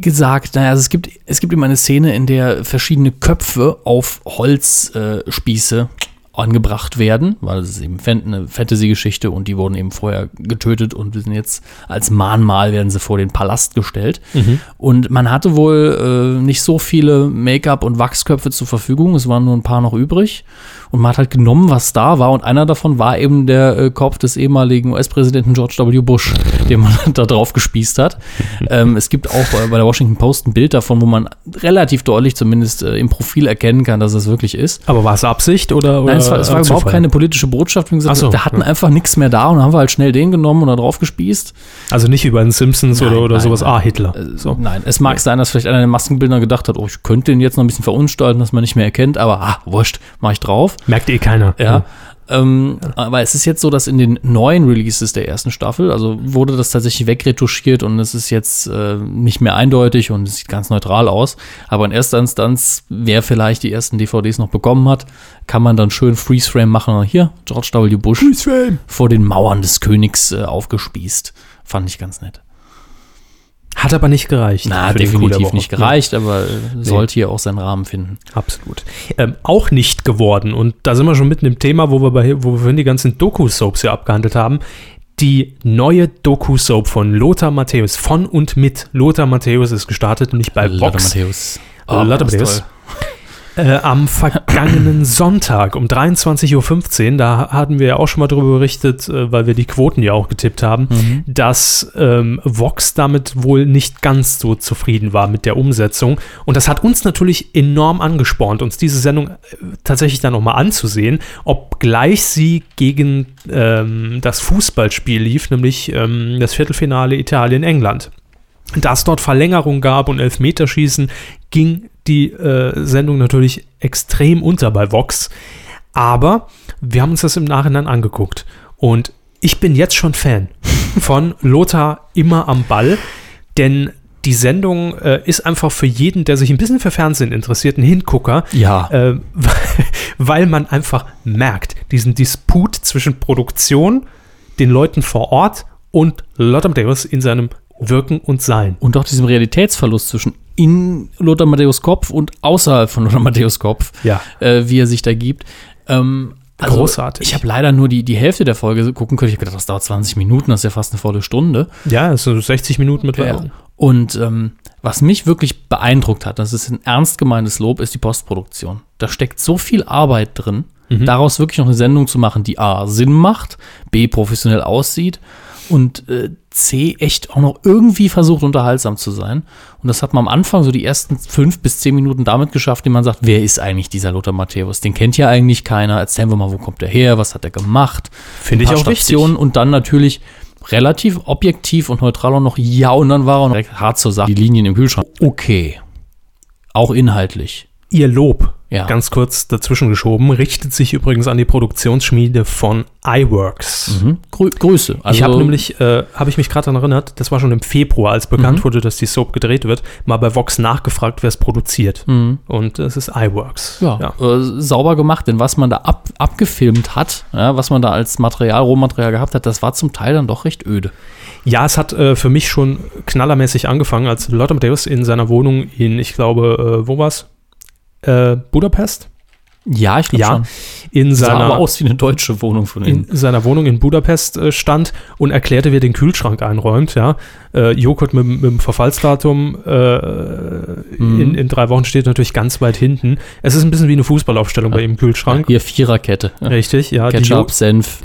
gesagt, naja, also es gibt, es gibt immer eine Szene, in der verschiedene Köpfe auf Holzspieße äh, Spieße angebracht werden, weil es ist eben eine Fantasy-Geschichte und die wurden eben vorher getötet und sind jetzt als Mahnmal werden sie vor den Palast gestellt. Und man hatte wohl äh, nicht so viele Make-up- und Wachsköpfe zur Verfügung, es waren nur ein paar noch übrig. Und man hat halt genommen, was da war und einer davon war eben der äh, Kopf des ehemaligen US-Präsidenten George W. Bush, *laughs* den man da drauf gespießt hat. *laughs* ähm, es gibt auch äh, bei der Washington Post ein Bild davon, wo man relativ deutlich zumindest äh, im Profil erkennen kann, dass es wirklich ist. Aber war es Absicht oder? oder Nein, es war, es war überhaupt keine politische Botschaft. Wie gesagt, so, wir hatten ja. einfach nichts mehr da und dann haben wir halt schnell den genommen und da drauf gespießt. Also nicht wie bei den Simpsons Nein, oder, oder nein, sowas. nein. Ah, Hitler. Äh, So. Nein, es mag sein, dass vielleicht einer der Maskenbildner gedacht hat, oh, ich könnte den jetzt noch ein bisschen verunstalten, dass man nicht mehr erkennt, aber ah, wurscht, mach ich drauf. Merkt eh keiner. Ja. Ähm, aber es ist jetzt so, dass in den neuen Releases der ersten Staffel, also wurde das tatsächlich wegretuschiert und es ist jetzt äh, nicht mehr eindeutig und es sieht ganz neutral aus. Aber in erster Instanz, wer vielleicht die ersten DVDs noch bekommen hat, kann man dann schön Freeze-Frame machen. Hier, George W. Bush vor den Mauern des Königs äh, aufgespießt. Fand ich ganz nett. Hat aber nicht gereicht. Na, definitiv nicht gereicht, aber äh, sollte hier auch seinen Rahmen finden. Absolut. Ähm, auch nicht geworden, und da sind wir schon mitten im Thema, wo wir, bei, wo wir vorhin die ganzen Doku-Soaps hier abgehandelt haben. Die neue Doku-Soap von Lothar Matthäus, von und mit Lothar Matthäus ist gestartet, nämlich bei Lothar Vox. Matthäus. Oh, Lothar Matthäus. Äh, am vergangenen *clears throat* Sonntag um 23.15 Uhr, da hatten wir ja auch schon mal darüber berichtet, äh, weil wir die Quoten ja auch getippt haben, Mhm. dass ähm, Vox damit wohl nicht ganz so zufrieden war mit der Umsetzung. Und das hat uns natürlich enorm angespornt, uns diese Sendung äh, tatsächlich dann nochmal anzusehen, obgleich sie gegen ähm, das Fußballspiel lief, nämlich ähm, das Viertelfinale Italien-England. Da es dort Verlängerung gab und Elfmeterschießen, ging die äh, Sendung natürlich extrem unter bei Vox. Aber wir haben uns das im Nachhinein angeguckt. Und ich bin jetzt schon Fan *laughs* von Lothar immer am Ball, denn die Sendung äh, ist einfach für jeden, der sich ein bisschen für Fernsehen interessiert, ein Hingucker. Ja. Äh, *laughs* weil man einfach merkt, diesen Disput zwischen Produktion, den Leuten vor Ort und Lothar Matthäus in seinem Wirken und Sein. Und auch diesem Realitätsverlust zwischen in Lothar Matthäus Kopf und außerhalb von Lothar Matthäus Kopf, Ja. äh, wie er sich da gibt. Ähm, also Großartig. Ich habe leider nur die, die Hälfte der Folge gucken können. Ich habe gedacht, das dauert 20 Minuten, das ist ja fast eine volle Stunde. Ja, also 60 Minuten mit Werbung. Und ähm, was mich wirklich beeindruckt hat, das ist ein ernst gemeintes Lob, ist die Postproduktion. Da steckt so viel Arbeit drin, daraus wirklich noch eine Sendung zu machen, die A, Sinn macht, B, professionell aussieht und äh, C, echt auch noch irgendwie versucht, unterhaltsam zu sein. Und das hat man am Anfang so die ersten fünf bis zehn Minuten damit geschafft, indem man sagt, wer ist eigentlich dieser Lothar Matthäus? Den kennt ja eigentlich keiner. Erzählen wir mal, wo kommt er her? Was hat er gemacht? Finde ich auch wichtig. Stationen und dann natürlich relativ objektiv und neutral auch noch ja und dann war er noch direkt hart zur Sache. Die Linien im Kühlschrank. Okay. Auch inhaltlich. Ihr Lob, Ja. ganz kurz dazwischen geschoben, richtet sich übrigens an die Produktionsschmiede von iWorks. Mhm. Grü Grüße. Also, ich habe nämlich, äh, habe ich mich gerade daran erinnert, das war schon im Februar, als bekannt Mhm. wurde, dass die Soap gedreht wird, mal bei Vox nachgefragt, wer es produziert. Mhm. Und es ist iWorks. ja, Äh, sauber gemacht, denn was man da ab, abgefilmt hat, ja, was man da als Material, Rohmaterial gehabt hat, das war zum Teil dann doch recht öde. Ja, es hat äh, für mich schon knallermäßig angefangen, als Lothar Matthäus in seiner Wohnung in, ich glaube, äh, wo war's? Äh, Budapest? Ja, ich glaube Ja, schon. In Sah seiner, aber aus wie eine deutsche Wohnung von in innen. seiner Wohnung in Budapest äh, stand und erklärte, wie er den Kühlschrank einräumt. Ja. Äh, Joghurt mit, mit dem Verfallsdatum äh, Mhm. in, in drei Wochen steht natürlich ganz weit hinten. Es ist ein bisschen wie eine Fußballaufstellung bei ihm im Kühlschrank. Hier Viererkette. Ja. Richtig, ja. Ketchup, Senf.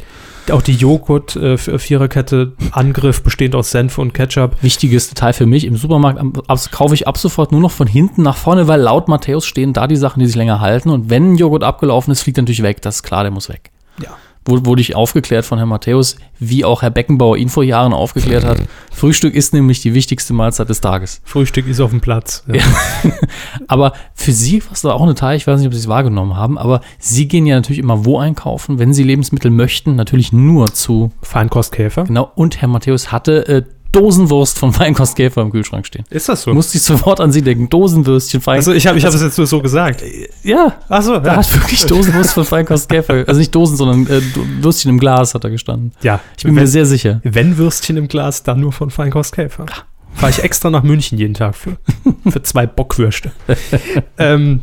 Auch die Joghurt-Viererkette, Angriff bestehend aus Senf und Ketchup. Wichtiges Detail für mich, im Supermarkt ab, kaufe ich ab sofort nur noch von hinten nach vorne, weil laut Matthäus stehen da die Sachen, die sich länger halten. Und wenn ein Joghurt abgelaufen ist, fliegt er natürlich weg. Das ist klar, der muss weg. Ja. Wurde, ich aufgeklärt von Herrn Matthäus, wie auch Herr Beckenbauer ihn vor Jahren aufgeklärt hat. Frühstück ist nämlich die wichtigste Mahlzeit des Tages. Frühstück ist auf dem Platz. Ja. *laughs* Aber für Sie war es da auch eine Teil, ich weiß nicht, ob Sie es wahrgenommen haben, aber Sie gehen ja natürlich immer wo einkaufen, wenn Sie Lebensmittel möchten, natürlich nur zu, Feinkostkäfer. genau, und Herr Matthäus hatte äh, Dosenwurst von *laughs* Weinkostkäfer im Kühlschrank stehen. Ist das so? Musste ich sofort an Sie denken, Dosenwürstchen, Fein. also ich habe ich hab das jetzt nur so gesagt. ja, Achso, da hat wirklich Dosenwurst von Feinkostkäfer, *laughs* also nicht Dosen, sondern äh, Würstchen im Glas hat da gestanden. ja. Ich bin wenn, mir sehr sicher. wenn Würstchen im Glas, dann nur von Feinkostkäfer. Fahre ich extra nach München jeden Tag für. Für zwei Bockwürste. *laughs* ähm,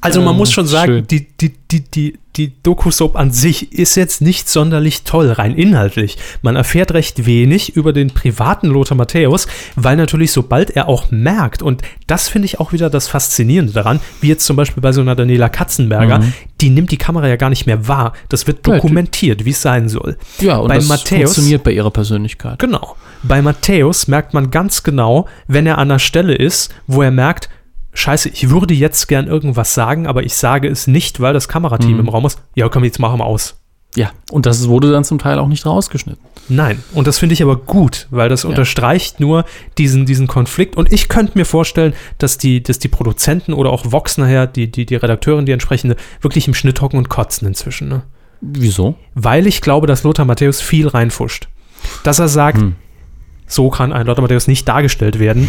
also man Ähm, muss schon sagen, schön. die, die, die, die, die Doku-Soap an sich ist jetzt nicht sonderlich toll, rein inhaltlich. Man erfährt recht wenig über den privaten Lothar Matthäus, weil natürlich sobald er auch merkt, und das finde ich auch wieder das Faszinierende daran, wie jetzt zum Beispiel bei so einer Daniela Katzenberger, Mhm. die nimmt die Kamera ja gar nicht mehr wahr. Das wird dokumentiert, wie es sein soll. Ja, und Bei das Matthäus- funktioniert bei Ihrer Persönlichkeit. Genau. Bei Matthäus merkt man ganz genau, wenn er an der Stelle ist, wo er merkt, Scheiße, ich würde jetzt gern irgendwas sagen, aber ich sage es nicht, weil das Kamerateam Mhm. im Raum ist. Ja, komm, jetzt machen wir aus. Ja, und das wurde dann zum Teil auch nicht rausgeschnitten. Nein. Und das finde ich aber gut, weil das unterstreicht nur diesen, diesen Konflikt. Und ich könnte mir vorstellen, dass die, dass die Produzenten oder auch Vox nachher, die, die, die Redakteurin, die entsprechende, wirklich im Schnitt hocken und kotzen inzwischen. Ne? Wieso? Weil ich glaube, dass Lothar Matthäus viel reinfuscht. Dass er sagt, Hm. so kann ein Lothar Matthäus nicht dargestellt werden.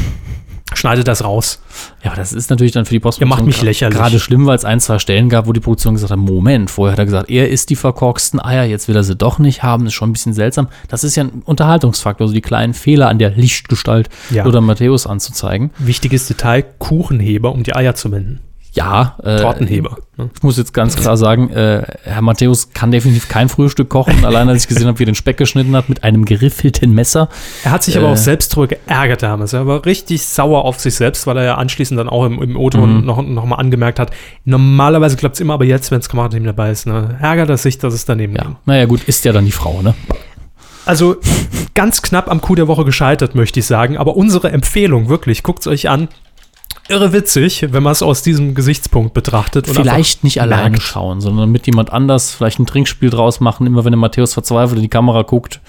Schneide das raus. Ja, aber das ist natürlich dann für die Postproduktion Ihr macht mich lächerlich. gerade schlimm, weil es ein, zwei Stellen gab, wo die Produktion gesagt hat, Moment, vorher hat er gesagt, er ist die verkorksten Eier, jetzt will er sie doch nicht haben, das ist schon ein bisschen seltsam. Das ist ja ein Unterhaltungsfaktor, also die kleinen Fehler an der Lichtgestalt Ja. oder Matthäus anzuzeigen. Wichtiges Detail: Kuchenheber, um die Eier zu wenden. Ja, äh, Tortenheber. Ne? Ich muss jetzt ganz klar sagen, äh, Herr Matthäus kann definitiv kein Frühstück kochen. *laughs* Allein als ich gesehen habe, wie er den Speck geschnitten hat mit einem geriffelten Messer. Er hat sich aber Äh. auch selbst drüber geärgert damals. Er war richtig sauer auf sich selbst, weil er ja anschließend dann auch im, im O-Ton Mhm. noch, noch mal angemerkt hat, normalerweise klappt es immer, aber jetzt, wenn das Kamerateam dabei ist, ne, ärgert er sich, dass es daneben Ja, ging. naja, gut, ist ja dann die Frau, ne? Also ganz knapp am Coup der Woche gescheitert, möchte ich sagen. Aber unsere Empfehlung, wirklich, guckt es euch an. Irre witzig, wenn man es aus diesem Gesichtspunkt betrachtet. und Vielleicht nicht alleine merkt. schauen, sondern mit jemand anders vielleicht ein Trinkspiel draus machen, immer wenn der Matthäus verzweifelt in die Kamera guckt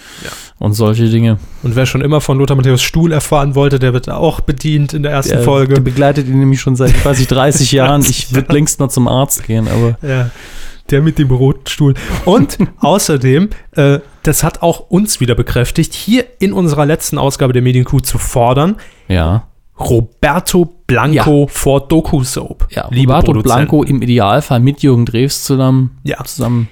und solche Dinge. Und wer schon immer von Lothar Matthäus Stuhl erfahren wollte, der wird auch bedient in der ersten Der, Folge. der begleitet ihn nämlich schon seit, nicht, *laughs* 30 Jahren. Ich würde längst mal zum Arzt gehen, aber Ja, der mit dem roten Stuhl. Und *laughs* außerdem, äh, das hat auch uns wieder bekräftigt, hier in unserer letzten Ausgabe der Medienkuh zu fordern, ja. Roberto Blanco vor Doku Soap. Ja, Liebe Roberto Produzenten. Blanco im Idealfall mit Jürgen Drews zusammen. Ja. zusammen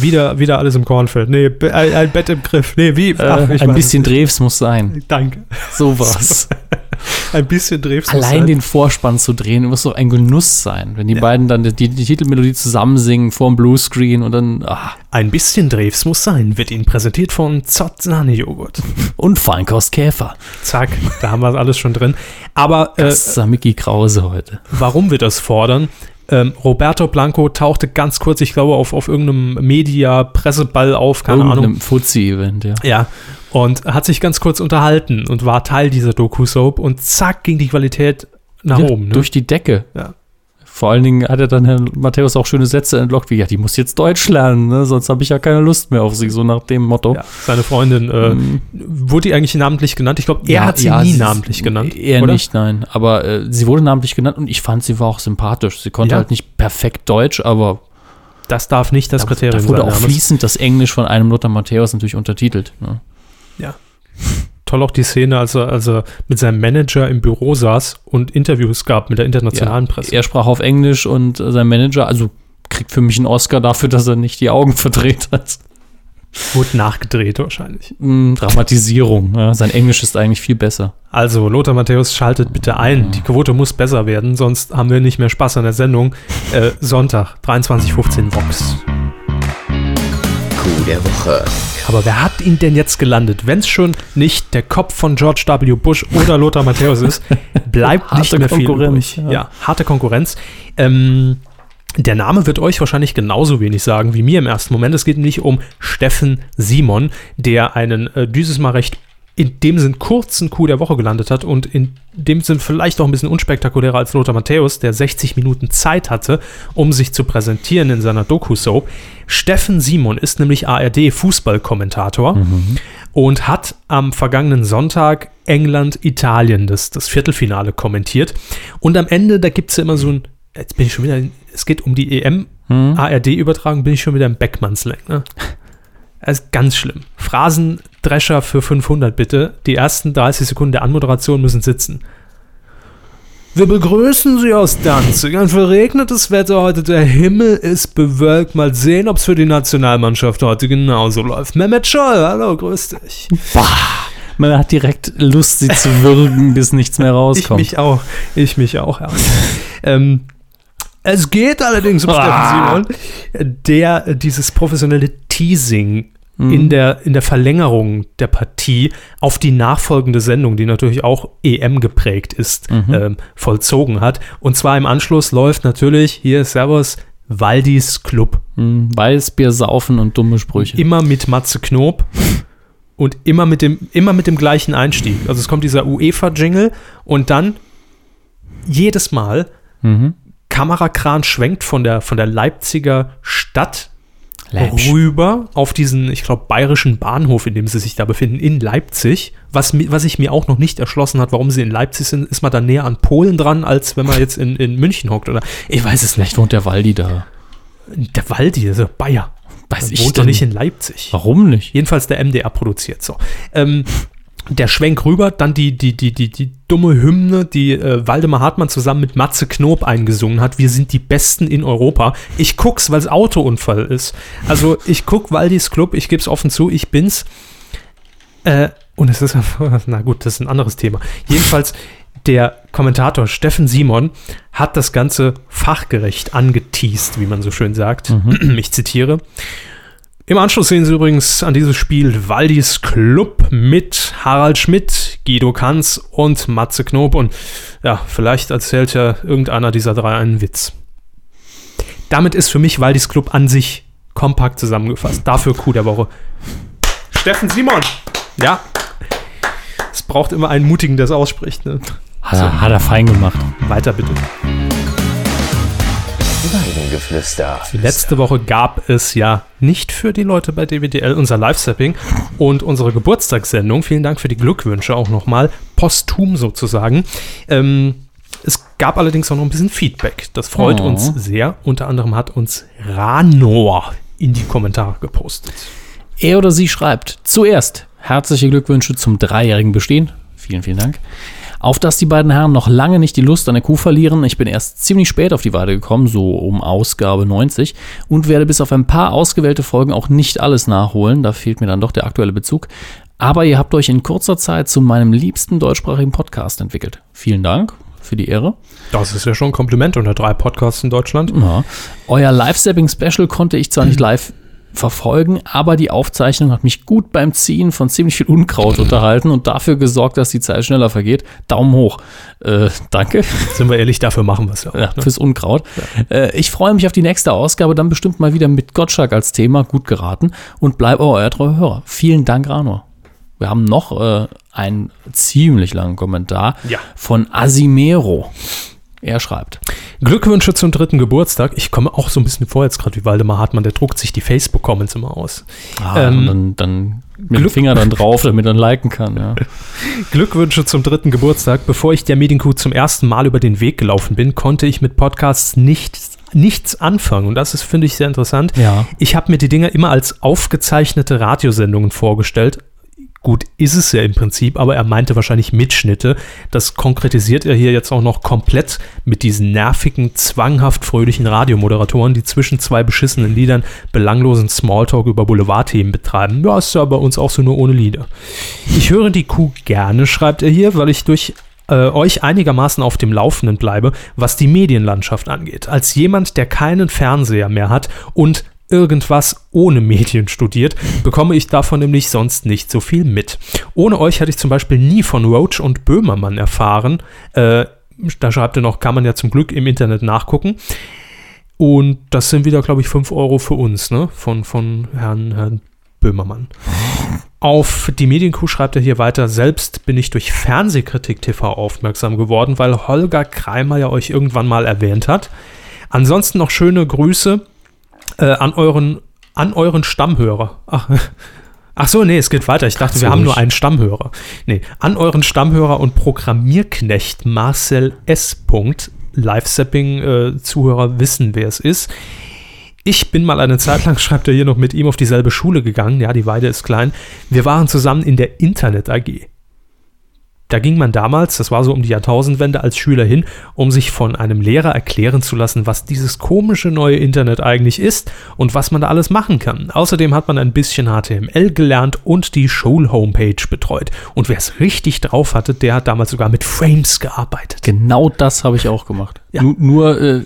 Wieder, wieder alles im Kornfeld. Nee, ein, ein Bett im Griff. Nee, wie? äh, Ach, ich ein bisschen Drews muss sein. Danke. Sowas. *laughs* *laughs* Ein bisschen Drehst Allein den Vorspann zu drehen, muss doch ein Genuss sein, wenn die beiden dann die, die Titelmelodie zusammen singen vor dem Bluescreen und dann ah, Ein bisschen Drews muss sein, wird Ihnen präsentiert von Zott Sahnejoghurt. *laughs* und Feinkost Käfer. Zack, da haben wir alles schon drin. Aber äh, Das ist ja Mickey Krause heute. warum wir das fordern? Ähm, Roberto Blanco tauchte ganz kurz, ich glaube, auf, auf irgendeinem Media-Presseball auf, keine Ahnung. Irgendeinem Fuzzi-Event, ja. Ja, und hat sich ganz kurz unterhalten und war Teil dieser Doku-Soap und zack ging die Qualität nach Ja, oben. Ne? Durch die Decke. Ja. Vor allen Dingen hat er dann Herr Matthäus auch schöne Sätze entlockt, wie, ja, die muss jetzt Deutsch lernen, ne? sonst habe ich ja keine Lust mehr auf sie, so nach dem Motto. ja, seine Freundin, äh, Mhm. wurde die eigentlich namentlich genannt? Ich glaube, er Ja, hat sie ja, nie sie- namentlich genannt. Er nicht, nein. Aber äh, sie wurde namentlich genannt und ich fand, sie war auch sympathisch. Sie konnte Ja. halt nicht perfekt Deutsch, aber Das darf nicht das da, Kriterium da wurde sein. auch fließend das Englisch von einem Lothar Matthäus natürlich untertitelt. Ne? Toll auch die Szene, als er, als er mit seinem Manager im Büro saß und Interviews gab mit der internationalen Presse. Er sprach auf Englisch und sein Manager, also kriegt für mich einen Oscar dafür, dass er nicht die Augen *laughs* verdreht hat. Wurde nachgedreht wahrscheinlich. Mm, Dramatisierung. Ja. Sein Englisch ist eigentlich viel besser. Also, Lothar Matthäus, schaltet bitte ein. Die Quote muss besser werden, sonst haben wir nicht mehr Spaß an der Sendung. Äh, Sonntag, 23.15 Vox. Coup der Woche. Aber wer hat ihn denn jetzt gelandet? Wenn es schon nicht der Kopf von George W. Bush oder Lothar Matthäus ist, bleibt nicht Harte mehr viel Konkurrenz, übrig. ja. Ja. harte Konkurrenz. Ähm, der Name wird euch wahrscheinlich genauso wenig sagen wie mir im ersten Moment. Es geht nämlich um Steffen Simon, der einen äh, dieses Mal recht in dem Sinn kurzen Coup der Woche gelandet hat und in dem Sinn vielleicht auch ein bisschen unspektakulärer als Lothar Matthäus, der 60 Minuten Zeit hatte, um sich zu präsentieren in seiner Doku-Soap. Steffen Simon ist nämlich ARD-Fußballkommentator und hat am vergangenen Sonntag England-Italien das, das Viertelfinale kommentiert. Und am Ende, da gibt es ja immer so ein, jetzt bin ich schon wieder, es geht um die EM, Hm? ARD-Übertragung, bin ich schon wieder im Beckmannslang. Ne? *laughs* Das ist ganz schlimm. Phrasendrescher für 500 bitte. Die ersten 30 Sekunden der Anmoderation müssen sitzen. Wir begrüßen Sie aus Danzig. Ein verregnetes Wetter heute. Der Himmel ist bewölkt. Mal sehen, ob es für die Nationalmannschaft heute genauso läuft. Mehmet Scholl, hallo, grüß dich. Man hat direkt Lust, sie zu würgen, bis nichts mehr Ich rauskommt. mich auch. Ich mich auch. Ja. ähm, es geht allerdings um. Steffen Simon, der dieses professionelle Teasing Mhm. in, der, in der Verlängerung der Partie auf die nachfolgende Sendung, die natürlich auch EM geprägt ist, Mhm. ähm, vollzogen hat. Und zwar im Anschluss läuft natürlich hier Servus Waldis Club. Hm, Weißbier saufen und dumme Sprüche. Immer mit Matze Knob und immer mit dem, immer mit dem gleichen Einstieg. Also es kommt dieser UEFA-Jingle und dann jedes Mal Mhm. Kamerakran schwenkt von der, von der Leipziger Stadt Läppsch. rüber auf diesen, ich glaube, bayerischen Bahnhof, in dem sie sich da befinden, in Leipzig. Was, was sich mir auch noch nicht erschlossen hat, warum sie in Leipzig sind, ist man da näher an Polen dran, als wenn man jetzt in, in München hockt, oder? Ich weiß es nicht. Vielleicht wohnt der Waldi da. Der Waldi, also Bayer. Weiß Der ich wohnt doch nicht in Leipzig. Warum nicht? Jedenfalls der MDR produziert so. Ähm, der Schwenk rüber, dann die, die, die, die, die dumme Hymne, die äh, Waldemar Hartmann zusammen mit Matze Knob eingesungen hat. Wir sind die Besten in Europa. Ich guck's, weil es Autounfall ist. Also ich guck Waldis Club, ich gebe es offen zu, ich bin's. Äh, und es ist, *laughs* na gut, das ist ein anderes Thema. Jedenfalls, Der Kommentator Steffen Simon hat das Ganze fachgerecht angeteased, wie man so schön sagt. Ich zitiere. Im Anschluss sehen Sie übrigens an dieses Spiel Waldis Club mit Harald Schmidt, Guido Kanz und Matze Knob. Und ja, vielleicht erzählt ja irgendeiner dieser drei einen Witz. Damit ist für mich Waldis Club an sich kompakt zusammengefasst. Dafür Coup der Woche. Steffen Simon! Ja. Es braucht immer einen Mutigen, der es ausspricht. Ne? Hat, er, hat er fein gemacht. Weiter bitte. Weidengeflüster. Letzte Woche gab es ja nicht für die Leute bei DWDL unser Live-Sapping und unsere Geburtstagssendung. Vielen Dank für die Glückwünsche auch nochmal, posthum sozusagen. Ähm, es gab allerdings auch noch ein bisschen Feedback. Das freut Oh. uns sehr. Unter anderem hat uns Ranor in die Kommentare gepostet. Er oder sie schreibt zuerst herzliche Glückwünsche zum dreijährigen Bestehen. Vielen, vielen Dank. Auf dass die beiden Herren noch lange nicht die Lust an der Kuh verlieren. Ich bin erst ziemlich spät auf die Weide gekommen, so um Ausgabe 90, und werde bis auf ein paar ausgewählte Folgen auch nicht alles nachholen. Da fehlt mir dann doch der aktuelle Bezug. Aber ihr habt euch in kurzer Zeit zu meinem liebsten deutschsprachigen Podcast entwickelt. Vielen Dank für die Ehre. Das ist ja schon ein Kompliment unter drei Podcasts in Deutschland. Ja. Euer Live-Sapping-Special konnte ich zwar nicht live verfolgen, aber die Aufzeichnung hat mich gut beim Ziehen von ziemlich viel Unkraut unterhalten und dafür gesorgt, dass die Zeit schneller vergeht. Daumen hoch. Äh, danke Sind wir ehrlich, dafür machen wir es ja auch. ja, ne? fürs Unkraut. Äh, ich freue mich auf die nächste Ausgabe, dann bestimmt mal wieder mit Gottschalk als Thema, gut geraten und bleibe auch euer treuer Hörer. Vielen Dank, Rano. Wir haben noch äh, einen ziemlich langen Kommentar Ja. von Asimero. Er schreibt. Glückwünsche zum dritten Geburtstag. Ich komme auch so ein bisschen vor jetzt gerade wie Waldemar Hartmann, der druckt sich die Facebook-Comments immer aus. Ah, Ähm, und dann, dann mit dem Glück- Finger dann drauf, damit er liken kann. Ja. *laughs* Glückwünsche zum dritten Geburtstag. Bevor ich der Medienkuh zum ersten Mal über den Weg gelaufen bin, konnte ich mit Podcasts nichts, nichts anfangen. Und das ist, finde ich, sehr interessant. Ja. Ich habe mir die Dinger immer als aufgezeichnete Radiosendungen vorgestellt. Gut, ist es ja im Prinzip, aber er meinte wahrscheinlich Mitschnitte. Das konkretisiert er hier jetzt auch noch komplett mit diesen nervigen, zwanghaft fröhlichen Radiomoderatoren, die zwischen zwei beschissenen Liedern belanglosen Smalltalk über Boulevardthemen betreiben. Ja, ist ja bei uns auch so nur ohne Lieder. Ich höre die Kuh gerne, schreibt er hier, weil ich durch äh, euch einigermaßen auf dem Laufenden bleibe, was die Medienlandschaft angeht. Als jemand, der keinen Fernseher mehr hat und irgendwas ohne Medien studiert, bekomme ich davon nämlich sonst nicht so viel mit. Ohne euch hätte ich zum Beispiel nie von Roach und Böhmermann erfahren. Äh, da schreibt er noch, kann man ja zum Glück im Internet nachgucken. Und das sind wieder, glaube ich, 5 Euro für uns, ne? Von, von Herrn, Herrn Böhmermann. Auf die Medienkuh schreibt er hier weiter, selbst bin ich durch Fernsehkritik TV aufmerksam geworden, weil Holger Kreimer ja euch irgendwann mal erwähnt hat. Ansonsten noch schöne Grüße äh, an euren an euren Stammhörer. Ach, ach so, nee, es geht weiter. Ich dachte, Ganz wir haben nur ruhig. einen Stammhörer. Nee, an euren Stammhörer und Programmierknecht Marcel S. Live-Sapping-Zuhörer wissen, wer es ist. Ich bin mal eine Zeit lang, *laughs* schreibt er hier noch, mit ihm auf dieselbe Schule gegangen. Ja, die Weide ist klein. Wir waren zusammen in der Internet AG. Da ging man damals, das war so um die Jahrtausendwende, als Schüler hin, um sich von einem Lehrer erklären zu lassen, was dieses komische neue Internet eigentlich ist und was man da alles machen kann. Außerdem hat man ein bisschen HTML gelernt und die Schul-Homepage betreut. Und wer es richtig drauf hatte, der hat damals sogar mit Frames gearbeitet. Genau das habe ich auch gemacht. Ja. Nur, nur äh,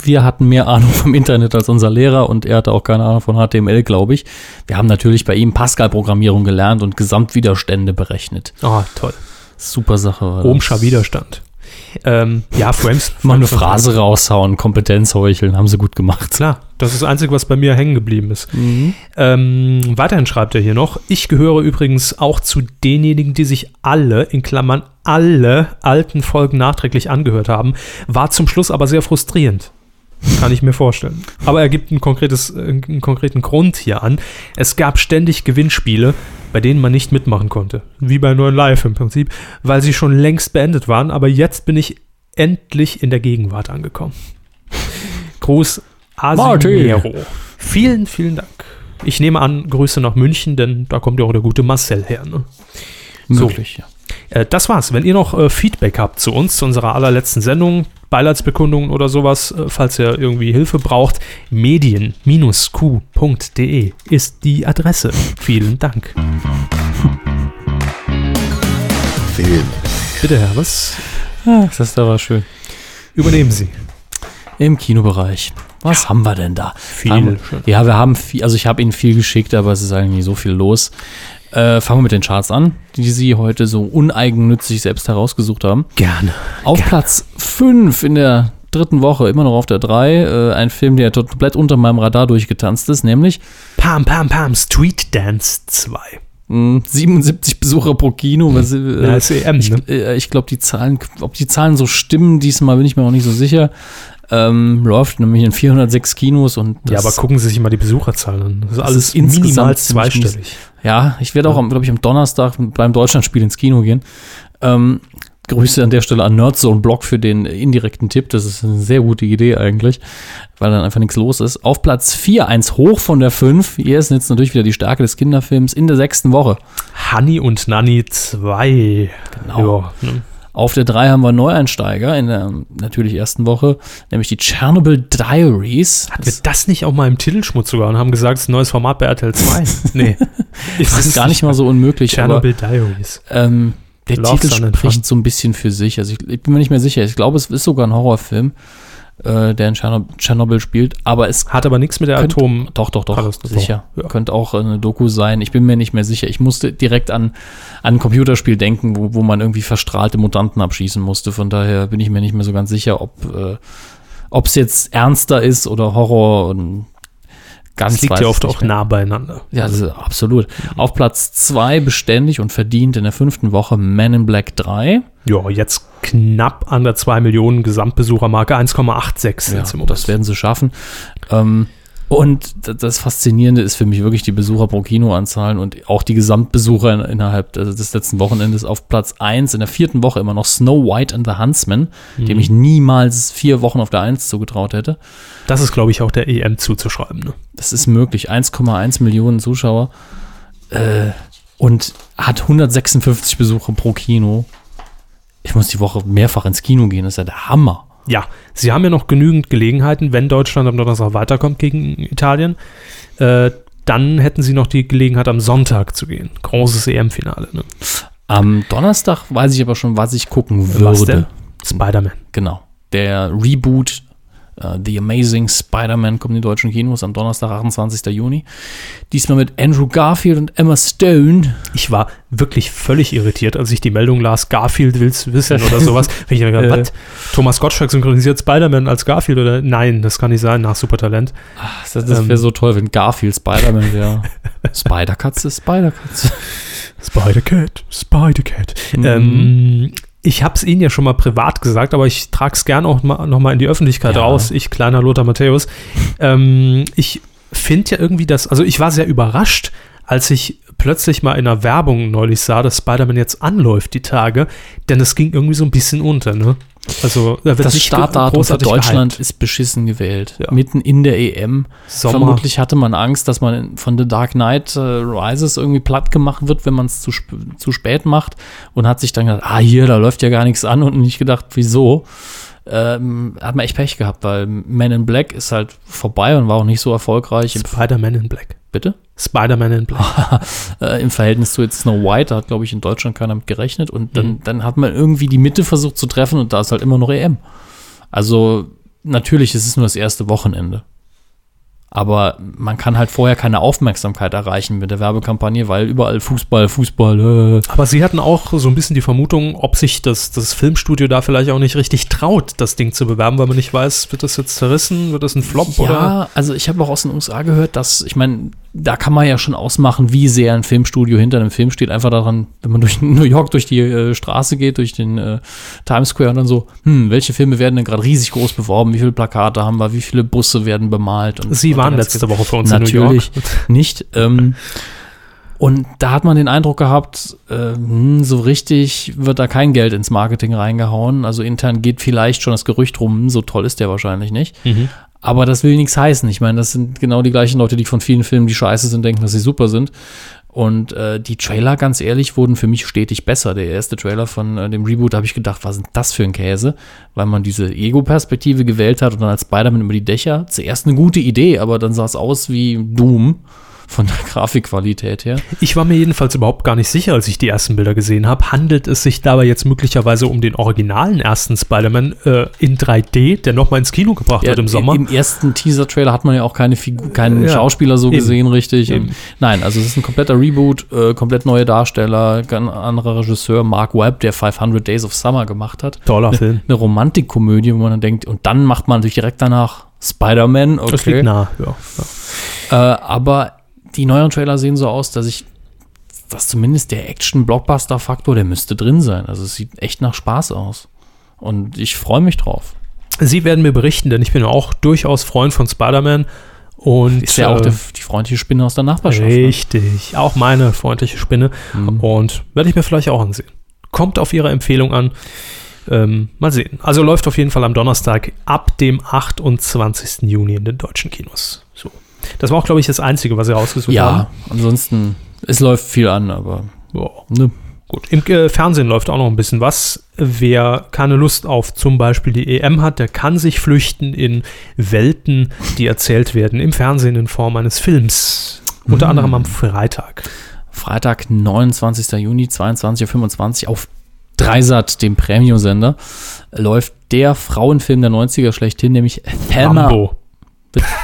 wir hatten mehr Ahnung vom Internet als unser Lehrer und er hatte auch keine Ahnung von HTML, glaube ich. Wir haben natürlich bei ihm Pascal-Programmierung gelernt und Gesamtwiderstände berechnet. Oh, toll. Super Sache war das. Ohmscher Widerstand. Ähm, ja, Frames. *laughs* Mal eine Phrase raushauen, Kompetenz heucheln, haben sie gut gemacht. Klar, das ist das Einzige, was bei mir hängen geblieben ist. Ähm, weiterhin schreibt er hier noch, ich gehöre übrigens auch zu denjenigen, die sich alle, in Klammern alle alten Folgen nachträglich angehört haben, war zum Schluss aber sehr frustrierend. Kann ich mir vorstellen. Aber er gibt ein konkretes, äh, einen konkreten Grund hier an. Es gab ständig Gewinnspiele, bei denen man nicht mitmachen konnte. Wie bei Neuen Live im Prinzip, weil sie schon längst beendet waren. Aber jetzt bin ich endlich in der Gegenwart angekommen. Gruß Asimero. Vielen, vielen Dank. Ich nehme an, Grüße nach München, denn da kommt ja auch der gute Marcel her. Ne? So. Möglich, ja. Äh, das war's. Wenn ihr noch äh, Feedback habt zu uns, zu unserer allerletzten Sendung, Beileidsbekundungen oder sowas, äh, falls ihr irgendwie Hilfe braucht, medien-q.de ist die Adresse. Vielen Dank. Film. Bitte, Herr, was? Ach, das da war schön. Übernehmen Sie. Im Kinobereich. Was haben wir denn da? Viel. Wir- Ja, wir haben viel, also ich habe Ihnen viel geschickt, aber es ist eigentlich nicht so viel los. Äh, fangen wir mit den Charts an, die Sie heute so uneigennützig selbst herausgesucht haben. Gerne. Auf Platz 5 in der dritten Woche, immer noch auf der 3, äh, ein Film, der komplett unter meinem Radar durchgetanzt ist, nämlich Pam, Pam, Pam, Street Dance 2. mh, 77 Besucher pro Kino. Was, äh, Ja, ist EM, ich ne? äh, ich glaube, die Zahlen, ob die Zahlen so stimmen, diesmal bin ich mir auch nicht so sicher. Ähm, läuft nämlich in 406 Kinos und Ja, das- aber gucken Sie sich mal die Besucherzahlen an. Das ist alles ist insgesamt zweistellig. Ja, ich werde auch, glaube ich, am Donnerstag beim Deutschlandspiel ins Kino gehen. Ähm, Grüße an der Stelle an Nerdzone Blog für den indirekten Tipp. Das ist eine sehr gute Idee eigentlich, weil dann einfach nichts los ist. Auf Platz 4, eins hoch von der 5. Hier ist jetzt natürlich wieder die Stärke des Kinderfilms in der sechsten Woche. Honey und Nanny 2. Genau. Ja, ne? Auf der 3 haben wir Neueinsteiger in der natürlich ersten Woche, nämlich die Chernobyl Diaries. Hatten wir das nicht auch mal im Titelschmutz sogar und haben gesagt, es ist ein neues Format bei RTL 2? *laughs* nee. *laughs* Das ist gar nicht mal so unmöglich. aber, Chernobyl Diaries. Ähm, der Titel spricht so ein bisschen für sich. Also ich, ich bin mir nicht mehr sicher. Ich glaube, es ist sogar ein Horrorfilm, äh, der in Tschernob Tschernobyl spielt. Aber es Hat aber nichts mit der könnte, Atom. doch, doch, doch, sicher. Ja. Könnte auch eine Doku sein. Ich bin mir nicht mehr sicher. Ich musste direkt an, an ein Computerspiel denken, wo, wo man irgendwie verstrahlte Mutanten abschießen musste. Von daher bin ich mir nicht mehr so ganz sicher, ob äh, ob es jetzt ernster ist oder Horror. Und ganz Das liegt ja oft auch mehr. nah beieinander. Ja, das ist absolut. Auf Platz 2 beständig und verdient in der fünften Woche Men in Black 3. Ja, jetzt knapp an der 2 Millionen Gesamtbesuchermarke, 1,86 Ja, das werden sie schaffen. Ähm, und das Faszinierende ist für mich wirklich die Besucher pro Kinoanzahlen und auch die Gesamtbesucher in, innerhalb des des letzten Wochenendes. Auf Platz 1 in der vierten Woche immer noch Snow White and the Huntsman, dem ich niemals vier Wochen auf der 1 zugetraut hätte. Das ist, glaube ich, auch der EM zuzuschreiben. Ne? Das ist möglich. 1,1 Millionen Zuschauer äh, und hat 156 Besucher pro Kino. Ich muss die Woche mehrfach ins Kino gehen, das ist ja der Hammer. Ja, sie haben ja noch genügend Gelegenheiten, wenn Deutschland am Donnerstag weiterkommt gegen Italien. Äh, dann hätten sie noch die Gelegenheit, am Sonntag zu gehen. Großes EM-Finale. Ne? Am Donnerstag weiß ich aber schon, was ich gucken Was würde. denn? Spider-Man. Genau. Der Reboot äh, The Amazing Spider-Man kommt in die deutschen Kinos am Donnerstag, 28. Juni. Diesmal mit Andrew Garfield und Emma Stone. Ich war wirklich völlig irritiert, als ich die Meldung las, Garfield will's wissen oder sowas. *laughs* Ich gedacht, Äh. was? Thomas Gottschalk synchronisiert Spider-Man als Garfield oder? Nein, das kann nicht sein, nach Supertalent. Das, das Ähm. wäre so toll, wenn Garfield Spider-Man wäre. *laughs* Spider-Katze, Spider-Katze. Spider-Cat, Spider-Cat. Mhm. Ähm, ich habe es Ihnen ja schon mal privat gesagt, aber ich trage es gern auch mal, noch mal in die Öffentlichkeit Ja. raus. Ich, kleiner Lothar Matthäus. Ähm, ich finde ja irgendwie das, also ich war sehr überrascht, als ich plötzlich mal in einer Werbung neulich sah, dass Spider-Man jetzt anläuft die Tage, denn es ging irgendwie so ein bisschen unter, ne? Also da Das Startdatum für Deutschland gehypt. ist beschissen gewählt. Ja. Mitten in der EM. Sommer. Vermutlich hatte man Angst, dass man von The Dark Knight äh, Rises irgendwie platt gemacht wird, wenn man es zu, sp zu spät macht. Und hat sich dann gedacht, ah, hier, da läuft ja gar nichts an. Und nicht gedacht, wieso? Ähm, hat man echt Pech gehabt, weil Men in Black ist halt vorbei und war auch nicht so erfolgreich. Spider-Man in Black. Bitte? Spider-Man in Black. *laughs* äh, Im Verhältnis zu jetzt Snow White, da hat, glaube ich, in Deutschland keiner mit gerechnet. Und dann, Mhm. dann hat man irgendwie die Mitte versucht zu treffen und da ist halt immer noch EM. Also, natürlich ist es nur das erste Wochenende. Aber man kann halt vorher keine Aufmerksamkeit erreichen mit der Werbekampagne, weil überall Fußball, Fußball. Äh. Aber sie hatten auch so ein bisschen die Vermutung, ob sich das, das Filmstudio da vielleicht auch nicht richtig traut, das Ding zu bewerben, weil man nicht weiß, wird das jetzt zerrissen, wird das ein Flop oder? Ja, also ich habe auch aus den USA gehört, dass, ich meine, da kann man ja schon ausmachen, wie sehr ein Filmstudio hinter einem Film steht. Einfach daran, wenn man durch *laughs* New York durch die äh, Straße geht, durch den äh, Times Square und dann so, hm, welche Filme werden denn gerade riesig groß beworben? Wie viele Plakate haben wir? Wie viele Busse werden bemalt? Und, Sie und waren letzte Woche für uns Natürlich in New York. *laughs* nicht. Ähm, und da hat man den Eindruck gehabt, äh, hm, so richtig wird da kein Geld ins Marketing reingehauen. Also intern geht vielleicht schon das Gerücht rum, so toll ist der wahrscheinlich nicht. Mhm. Aber das will nichts heißen. Ich meine, das sind genau die gleichen Leute, die von vielen Filmen, die scheiße sind, denken, dass sie super sind. Und äh, die Trailer, ganz ehrlich, wurden für mich stetig besser. Der erste Trailer von äh, dem Reboot, habe ich gedacht, was ist das für ein Käse? Weil man diese Ego-Perspektive gewählt hat und dann als Spider-Man über die Dächer. Zuerst eine gute Idee, aber dann sah es aus wie Doom. Von der Grafikqualität her. Ich war mir jedenfalls überhaupt gar nicht sicher, als ich die ersten Bilder gesehen habe. Handelt es sich dabei jetzt möglicherweise um den originalen ersten Spider-Man äh, in 3D, der nochmal ins Kino gebracht wird im Sommer? Im ersten Teaser-Trailer hat man ja auch keine Figur, keinen Ja, Schauspieler so eben. gesehen, richtig. Eben. Nein, also es ist ein kompletter Reboot, äh, komplett neue Darsteller, ganz anderer Regisseur, Mark Webb, der 500 Days of Summer gemacht hat. Toller Film. Eine Romantikkomödie, wo man dann denkt, und dann macht man natürlich direkt danach Spider-Man, okay. Das liegt nah. Ja, ja. Äh, aber die neueren Trailer sehen so aus, dass ich, dass zumindest der Action-Blockbuster-Faktor, der müsste drin sein. Also es sieht echt nach Spaß aus. Und ich freue mich drauf. Sie werden mir berichten, denn ich bin auch durchaus Freund von Spider-Man. Und Ist ja auch äh, der, die freundliche Spinne aus der Nachbarschaft. ne? Richtig, auch meine freundliche Spinne. Mhm. Und werde ich mir vielleicht auch ansehen. Kommt auf Ihre Empfehlung an. Ähm, mal sehen. Also läuft auf jeden Fall am Donnerstag ab dem 28. Juni in den deutschen Kinos. So. Das war auch, glaube ich, das Einzige, was Sie rausgesucht haben. Ja, ansonsten, es läuft viel an, aber Ja. ne, Gut, im äh, Fernsehen läuft auch noch ein bisschen was. Wer keine Lust auf zum Beispiel die EM hat, der kann sich flüchten in Welten, die erzählt werden im Fernsehen in Form eines Films. Unter Mm. anderem am Freitag. Freitag, 29. Juni, 22.25 Uhr auf Dreisat, dem Premium-Sender, läuft der Frauenfilm der 90er schlechthin, nämlich Thelma. Rambo.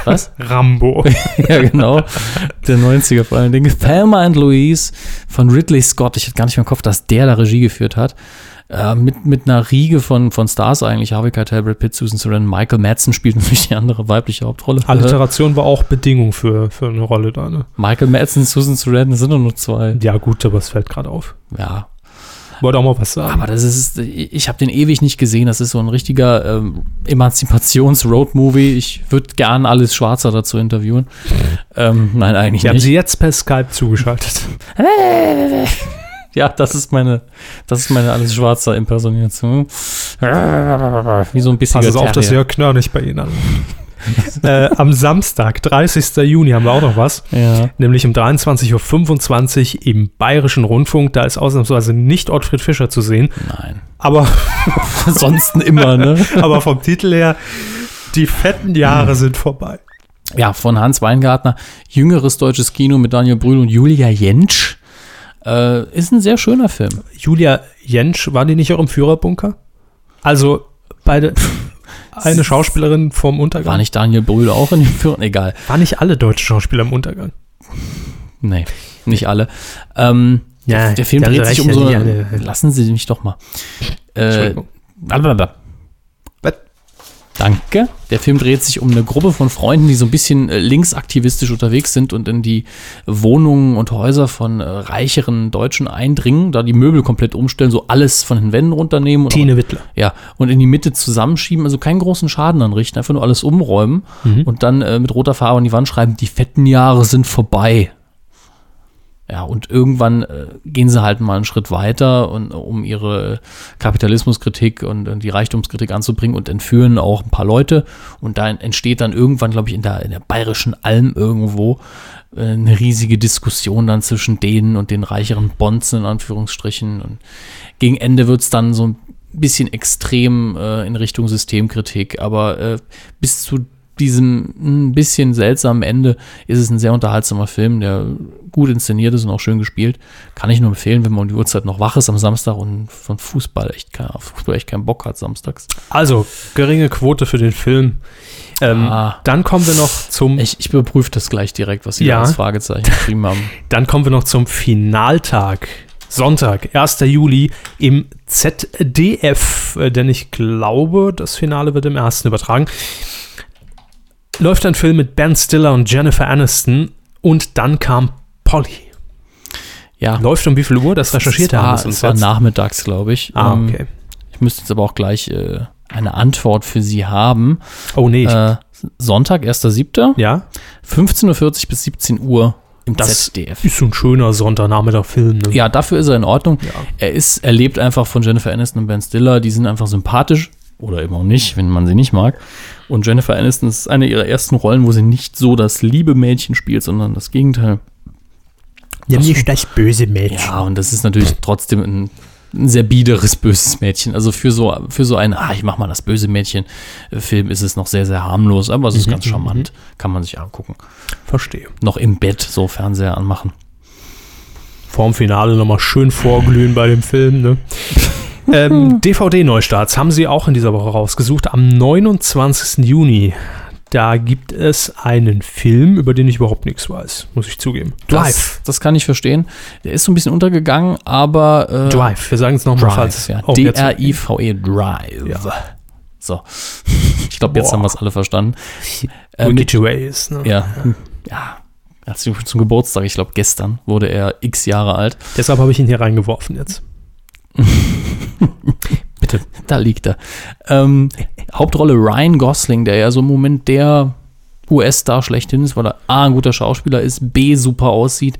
Was? *laughs* Rambo. *laughs* ja, genau. Der 90er vor allen Dingen. Thelma and Louise von Ridley Scott. Ich hatte gar nicht mehr im Kopf, dass der da Regie geführt hat. Äh, mit, mit einer Riege von, von Stars eigentlich. Harvey Keitel, Brad Pitt, Susan Sarandon, Michael Madsen spielt *laughs* natürlich die andere weibliche Hauptrolle. Äh, Alliteration war auch Bedingung für, für eine Rolle da. Ne? Michael Madsen, Susan Sarandon sind nur zwei. Ja, gut, aber es fällt gerade auf. Ja, Wollte auch mal was sagen. aber das ist, ich habe den ewig nicht gesehen. Das ist so ein richtiger ähm, Emanzipations-Road-Movie. Ich würde gern alles Schwarzer dazu interviewen. ähm, nein, eigentlich Wir haben nicht. sie jetzt per Skype zugeschaltet. *laughs* Ja, das ist meine, das ist meine alles schwarzer Impersonation. Wie so ein bisschen. Pass auf, dass Jörg Knör nicht bei Ihnen an. *laughs* äh, am Samstag, 30. Juni, haben wir auch noch was. Ja. Nämlich um 23.25 Uhr im Bayerischen Rundfunk. Da ist ausnahmsweise nicht Ottfried Fischer zu sehen. Nein. Aber, *laughs* Ansonsten immer, ne? *laughs* aber vom Titel her, die fetten Jahre sind vorbei. Ja, von Hans Weingartner. Jüngeres deutsches Kino mit Daniel Brühl und Julia Jentsch. Äh, ist ein sehr schöner Film. Julia Jentsch, war die nicht auch im Führerbunker? Also, beide, eine Schauspielerin vom Untergang. War nicht Daniel Brühl auch in dem Film? Egal. War nicht alle deutschen Schauspieler im Untergang. Nee, nicht alle. Ähm, Ja, der, Film dreht sich um so eine. Lassen Sie mich doch mal. Äh, blablabla. Danke. Der Film dreht sich um eine Gruppe von Freunden, die so ein bisschen äh, linksaktivistisch unterwegs sind und in die Wohnungen und Häuser von äh, reicheren Deutschen eindringen, da die Möbel komplett umstellen, so alles von den Wänden runternehmen und Tine Wittler. ja, und in die Mitte zusammenschieben, also keinen großen Schaden anrichten, einfach nur alles umräumen und dann äh, mit roter Farbe an die Wand schreiben, die fetten Jahre sind vorbei. Ja, und irgendwann äh, gehen sie halt mal einen Schritt weiter, und, um ihre Kapitalismuskritik und, und die Reichtumskritik anzubringen und entführen auch ein paar Leute. Und da entsteht dann irgendwann, glaube ich, in der, in der bayerischen Alm irgendwo äh, eine riesige Diskussion dann zwischen denen und den reicheren Bonzen in Anführungsstrichen. Und gegen Ende wird es dann so ein bisschen extrem äh, in Richtung Systemkritik, aber äh, bis zu diesem ein bisschen seltsamen Ende ist es ein sehr unterhaltsamer Film, der gut inszeniert ist und auch schön gespielt. Kann ich nur empfehlen, wenn man um die Uhrzeit noch wach ist am Samstag und von Fußball echt, kein, Fußball echt keinen Bock hat samstags. Also, geringe Quote für den Film. Ähm, Ah. Dann kommen wir noch zum Ich, ich überprüfe das gleich direkt, was Sie Ja. da als Fragezeichen geschrieben haben. *laughs* Dann kommen wir noch zum Finaltag. Sonntag, 1. Juli im ZDF, äh, denn ich glaube, das Finale wird im ersten übertragen. Läuft ein Film mit Ben Stiller und Jennifer Aniston und dann kam Polly. Ja, Läuft um wie viel Uhr? Das recherchiert es er war, es war jetzt. nachmittags, glaube ich. Ah, Ähm, okay. Ich müsste jetzt aber auch gleich äh, eine Antwort für Sie haben. Oh nee, Äh, Sonntag, 1.7., ja, 15.40 Uhr bis 17 Uhr im Das ZDF. ist so ein schöner Sonntagnachmittag-Film. Ne? Ja, dafür ist er in Ordnung. Ja. Er ist, er lebt einfach von Jennifer Aniston und Ben Stiller. Die sind einfach sympathisch. Oder eben auch nicht, wenn man sie nicht mag. Und Jennifer Aniston ist eine ihrer ersten Rollen, wo sie nicht so das liebe Mädchen spielt, sondern das Gegenteil. Nämlich das böse Mädchen. Ja, und das ist natürlich trotzdem ein ein sehr biederes, böses Mädchen. Also für so, für so einen, ah, ich mach mal das böse Mädchen-Film ist es noch sehr, sehr harmlos, aber es ist Mhm, ganz charmant. Kann man sich angucken. Verstehe. Noch im Bett so Fernseher anmachen. Vorm Finale nochmal schön vorglühen bei dem Film, ne? *laughs* ähm, *laughs* DVD-Neustarts haben sie auch in dieser Woche rausgesucht. Am 29. Juni. Da gibt es einen Film, über den ich überhaupt nichts weiß, muss ich zugeben. Drive. Das, das kann ich verstehen. Der ist so ein bisschen untergegangen, aber. Äh, Drive. Wir sagen es nochmal, Drive, falls ja. Oh, D-R-I-V-E, Drive. Ja. So. *laughs* Ich glaube, jetzt haben wir es alle verstanden. Äh, mit, Ricky Gervais, ne? ja. Ja. Glückwunsch zum Geburtstag. Ich glaube, gestern wurde er x Jahre alt. Deshalb habe ich ihn hier reingeworfen jetzt. *laughs* *laughs* Bitte. Da liegt er. Ähm, Hauptrolle Ryan Gosling, der ja so im Moment der US-Star schlechthin ist, weil er A, ein guter Schauspieler ist, B, super aussieht,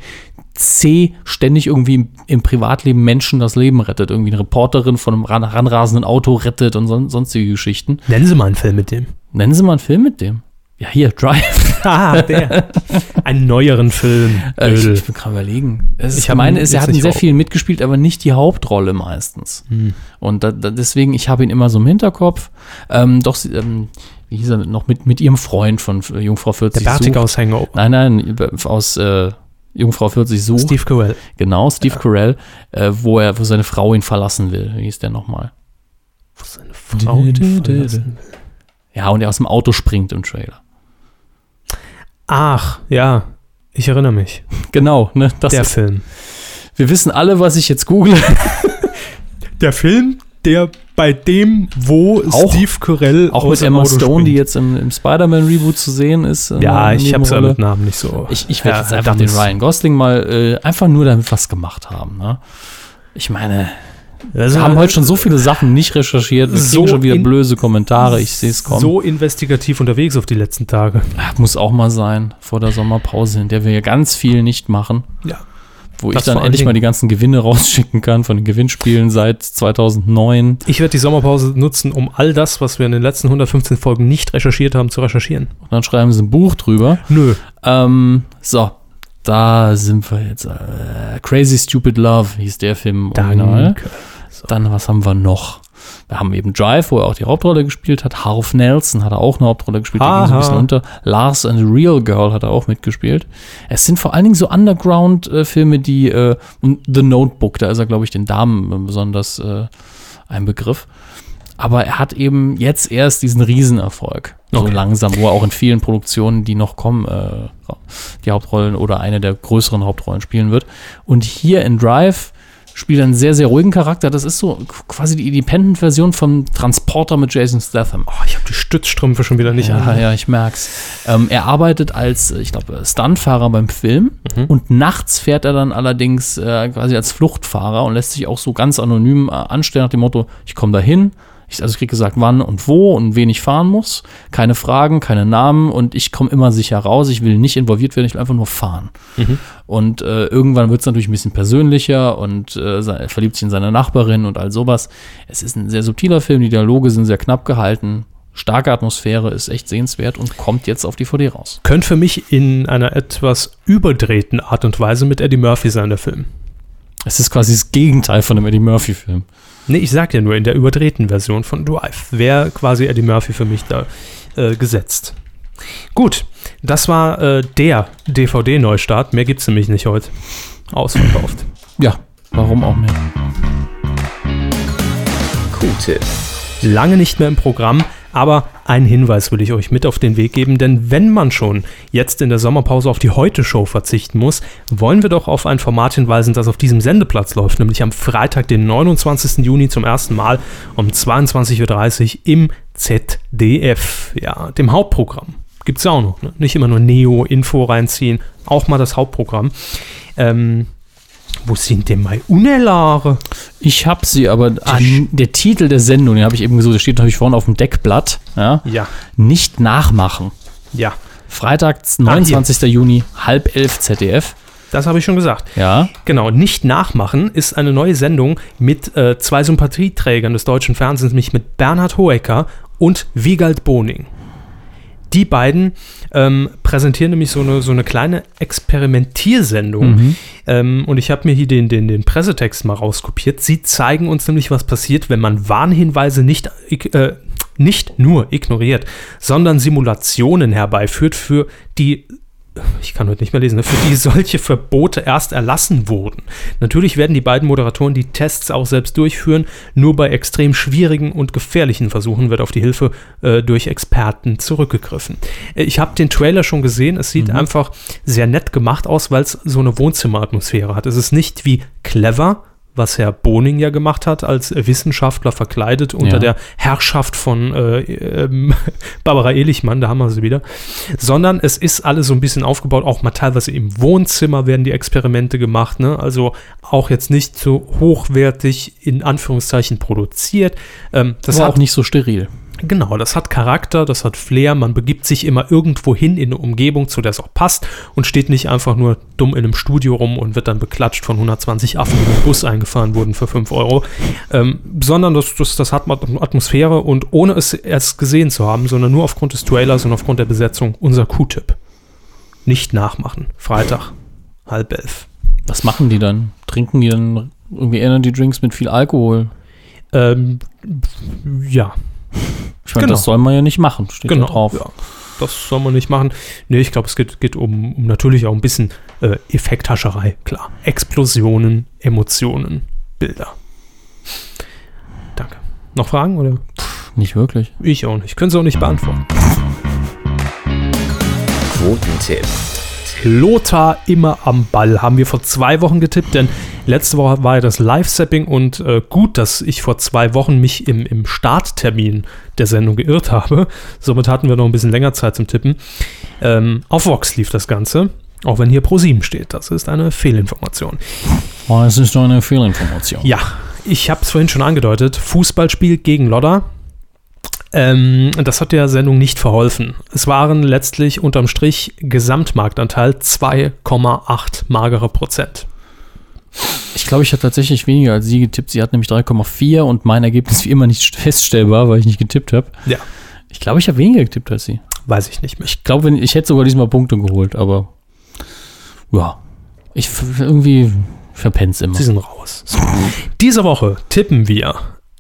C, ständig irgendwie im, im Privatleben Menschen das Leben rettet. Irgendwie eine Reporterin von einem ran, ranrasenden Auto rettet und son sonstige Geschichten. Nennen Sie mal einen Film mit dem. Nennen Sie mal einen Film mit dem. Ja, hier, Drive. *laughs* Ah, der. Einen neueren Film. Äh, ich, ich bin gerade überlegen. Es Ich meine, ist, er hat in sehr vielen mitgespielt, aber nicht die Hauptrolle meistens. Hm. Und da, da, deswegen, ich habe ihn immer so im Hinterkopf. Ähm, doch, ähm, wie hieß er noch mit, mit ihrem Freund von äh, Jungfrau 40 Der sucht. aus Hangover. Nein, nein, aus äh, Jungfrau 40 sucht. Steve Carell. Genau, Steve Carell, äh, wo er, wo seine Frau ihn verlassen will. Wie hieß der nochmal? Wo seine Frau ihn verlassen will. Ja, und er aus dem Auto springt im Trailer. Ach, ja. Ich erinnere mich. Genau, ne? Das der ist, Film. wir wissen alle, was ich jetzt google. *laughs* Der Film, der bei dem, wo Auch- Steve Carell Auch mit Emma Stone, springt. die jetzt im, im Spider-Man-Reboot zu sehen ist. äh, Ja, ich ja Nebenrolle. mit Namen nicht so. Ich, ich werde Ja, jetzt einfach den. Ryan Gosling mal äh, einfach nur damit was gemacht haben. Ne? Ich meine, Das wir haben heute schon so viele Sachen nicht recherchiert. Wir So schon wieder blöse Kommentare. Ich sehe es kommen. so investigativ unterwegs auf die letzten Tage. Muss auch mal sein vor der Sommerpause, in der wir ja ganz viel nicht machen. Ja. Wo ich Das dann vor allen endlich mal die ganzen Gewinne *laughs* rausschicken kann von den Gewinnspielen seit 2009. Ich werde die Sommerpause nutzen, um all das, was wir in den letzten 115 Folgen nicht recherchiert haben, zu recherchieren. Und dann schreiben sie ein Buch drüber. Nö. Ähm, so, da sind wir jetzt. Äh, Crazy Stupid Love hieß der Film im Original. Danke. Dann, was haben wir noch? Wir haben eben Drive, wo er auch die Hauptrolle gespielt hat. Harv Nelson hat er auch eine Hauptrolle gespielt, der ging so ein bisschen unter. Lars and the Real Girl hat er auch mitgespielt. Es sind vor allen Dingen so Underground-Filme, die, äh, The Notebook, da ist er, glaube ich, den Damen besonders äh, ein Begriff. Aber er hat eben jetzt erst diesen Riesenerfolg. So Okay. langsam, wo er auch in vielen Produktionen, die noch kommen, äh, die Hauptrollen oder eine der größeren Hauptrollen spielen wird. Und hier in Drive spielt einen sehr, sehr ruhigen Charakter. Das ist so quasi die Independent-Version von Transporter mit Jason Statham. Oh, ich habe die Stützstrümpfe schon wieder nicht Ja, an. ja, ich merk's. Ähm, er arbeitet als, ich glaube, Stuntfahrer beim Film Mhm. und nachts fährt er dann allerdings äh, quasi als Fluchtfahrer und lässt sich auch so ganz anonym äh, anstellen nach dem Motto, ich komme dahin, ich, also ich krieg gesagt, wann und wo und wen ich fahren muss, keine Fragen, keine Namen und ich komme immer sicher raus, ich will nicht involviert werden, ich will einfach nur fahren. Mhm. Und äh, irgendwann wird es natürlich ein bisschen persönlicher und äh, er verliebt sich in seine Nachbarin und all sowas. Es ist ein sehr subtiler Film, die Dialoge sind sehr knapp gehalten, starke Atmosphäre, ist echt sehenswert und kommt jetzt auf DVD raus. Könnte für mich in einer etwas überdrehten Art und Weise mit Eddie Murphy sein, der Film. Es ist quasi das Gegenteil von einem Eddie Murphy-Film. Nee, ich sag ja nur, in der überdrehten Version von Drive wäre quasi Eddie Murphy für mich da äh, gesetzt. Gut, das war äh, der DVD-Neustart. Mehr gibt's nämlich nicht heute. Ausverkauft. Ja, warum auch mehr? Q-Tipp. Lange nicht mehr im Programm, aber einen Hinweis will ich euch mit auf den Weg geben, denn wenn man schon jetzt in der Sommerpause auf die Heute-Show verzichten muss, wollen wir doch auf ein Format hinweisen, das auf diesem Sendeplatz läuft, nämlich am Freitag, den 29. Juni zum ersten Mal um 22.30 Uhr im ZDF, ja, dem Hauptprogramm. Gibt's ja auch noch, ne? nicht immer nur Neo-Info reinziehen, auch mal das Hauptprogramm. Ähm, wo sind denn meine Unelare? Ich habe sie, aber an, der Titel der Sendung, den habe ich eben gesucht, der steht natürlich vorne auf dem Deckblatt. Ja? Ja, Nicht nachmachen. ja, Freitag, 29. Juni, halb elf ZDF. das habe ich schon gesagt. Ja. Genau, nicht nachmachen ist eine neue Sendung mit äh, zwei Sympathieträgern des deutschen Fernsehens, nämlich mit Bernhard Hoeker und Wiegald Boning. Die beiden ähm, präsentieren nämlich so eine, so eine kleine Experimentiersendung. Mhm. Ähm, und ich habe mir hier den, den, den Pressetext mal rauskopiert. Sie zeigen uns nämlich, was passiert, wenn man Warnhinweise nicht, äh, nicht nur ignoriert, sondern Simulationen herbeiführt, für die ich kann heute nicht mehr lesen, ne, für die solche Verbote erst erlassen wurden. Natürlich werden die beiden Moderatoren die Tests auch selbst durchführen, nur bei extrem schwierigen und gefährlichen Versuchen wird auf die Hilfe äh, durch Experten zurückgegriffen. Äh, ich habe den Trailer schon gesehen, es sieht Mhm. einfach sehr nett gemacht aus, weil es so eine Wohnzimmeratmosphäre hat. Es ist nicht wie clever, was Herr Boning ja gemacht hat, als Wissenschaftler verkleidet unter Ja. der Herrschaft von äh, ähm, *laughs* Barbara Elichmann, da haben wir sie wieder, sondern es ist alles so ein bisschen aufgebaut, auch mal teilweise im Wohnzimmer werden die Experimente gemacht, ne? also auch jetzt nicht so hochwertig in Anführungszeichen produziert. Ähm, das war hat auch nicht so steril. Genau, das hat Charakter, das hat Flair, man begibt sich immer irgendwo hin in eine Umgebung, zu der es auch passt und steht nicht einfach nur dumm in einem Studio rum und wird dann beklatscht von 120 Affen, die mit dem Bus eingefahren wurden für 5 Euro, ähm, sondern das, das, das hat Atmosphäre und ohne es erst gesehen zu haben, sondern nur aufgrund des Trailers und aufgrund der Besetzung, unser Q-Tipp. Nicht nachmachen. Freitag, halb elf. Was machen die dann? Trinken die dann irgendwie Energy Drinks mit viel Alkohol? Ähm, ja, Ich meine, Genau. das soll man ja nicht machen, steht genau. da drauf. Ja, das soll man nicht machen. Nee, ich glaube, es geht, geht um, um natürlich auch ein bisschen äh, Effekthascherei, klar. Explosionen, Emotionen, Bilder. Danke. Noch Fragen oder? Nicht wirklich. Ich auch nicht. Können Sie auch nicht beantworten. Quotentipp. Lothar immer am Ball haben wir vor zwei Wochen getippt, denn letzte Woche war ja das Live-Sapping und äh, gut, dass ich vor zwei Wochen mich im, im Starttermin der Sendung geirrt habe. Somit hatten wir noch ein bisschen länger Zeit zum Tippen. Ähm, auf Vox lief das Ganze, auch wenn hier Pro7 steht. Das ist eine Fehlinformation. Oh, es ist doch eine Fehlinformation. Ja, ich habe es vorhin schon angedeutet. Fußballspiel gegen Lodder. Ähm, das hat der Sendung nicht verholfen. Es waren letztlich unterm Strich Gesamtmarktanteil 2,8 magere Prozent. Ich glaube, ich habe tatsächlich weniger als sie getippt. Sie hat nämlich 3,4 und mein Ergebnis wie immer nicht feststellbar, weil ich nicht getippt habe. Ja. Ich glaube, ich habe weniger getippt als sie. Weiß ich nicht mehr. Ich glaube, ich hätte sogar diesmal Punkte geholt, aber ja. Ich irgendwie verpenn's immer. Sie sind raus. Diese Woche tippen wir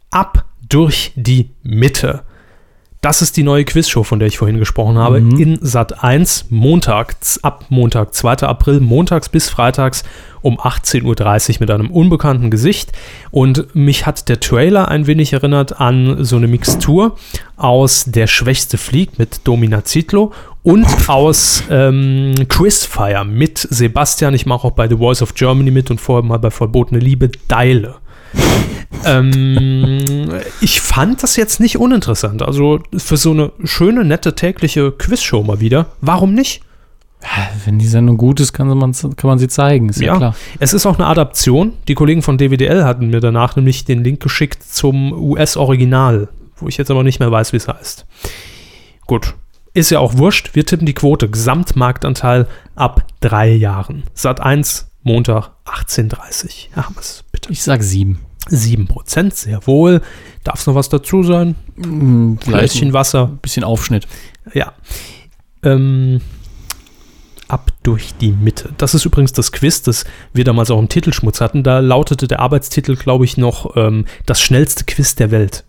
ab durch die Mitte. Das ist die neue Quizshow, von der ich vorhin gesprochen habe, Mhm. in Sat 1 montags, ab Montag, 2. April, montags bis freitags um 18.30 Uhr mit einem unbekannten Gesicht. Und mich hat der Trailer ein wenig erinnert an so eine Mixtur aus Der Schwächste fliegt mit Domina Zitlo und *laughs* aus ähm, Quizfire mit Sebastian. Ich mache auch bei The Voice of Germany mit und vorher mal bei Verbotene Liebe Deile. Ähm, ich fand das jetzt nicht uninteressant. Also für so eine schöne, nette tägliche Quizshow mal wieder. Warum nicht? Wenn die Sendung gut ist, kann man, kann man sie zeigen, ist ja, Ja. klar. Es ist auch eine Adaption. Die Kollegen von DWDL hatten mir danach nämlich den Link geschickt zum US-Original, wo ich jetzt aber nicht mehr weiß, wie es heißt. Gut. Ist ja auch wurscht. Wir tippen die Quote. Gesamtmarktanteil ab drei Jahren. Sat 1, Montag, 18.30 Herr Hammers, bitte. Ich sag sieben. 7%, sehr wohl. Darf es noch was dazu sein? Hm, Vielleicht ein Wasser. bisschen Aufschnitt. Ja. Ähm, ab durch die Mitte. Das ist übrigens das Quiz, das wir damals auch im Titelschmutz hatten. Da lautete der Arbeitstitel, glaube ich, noch ähm, das schnellste Quiz der Welt.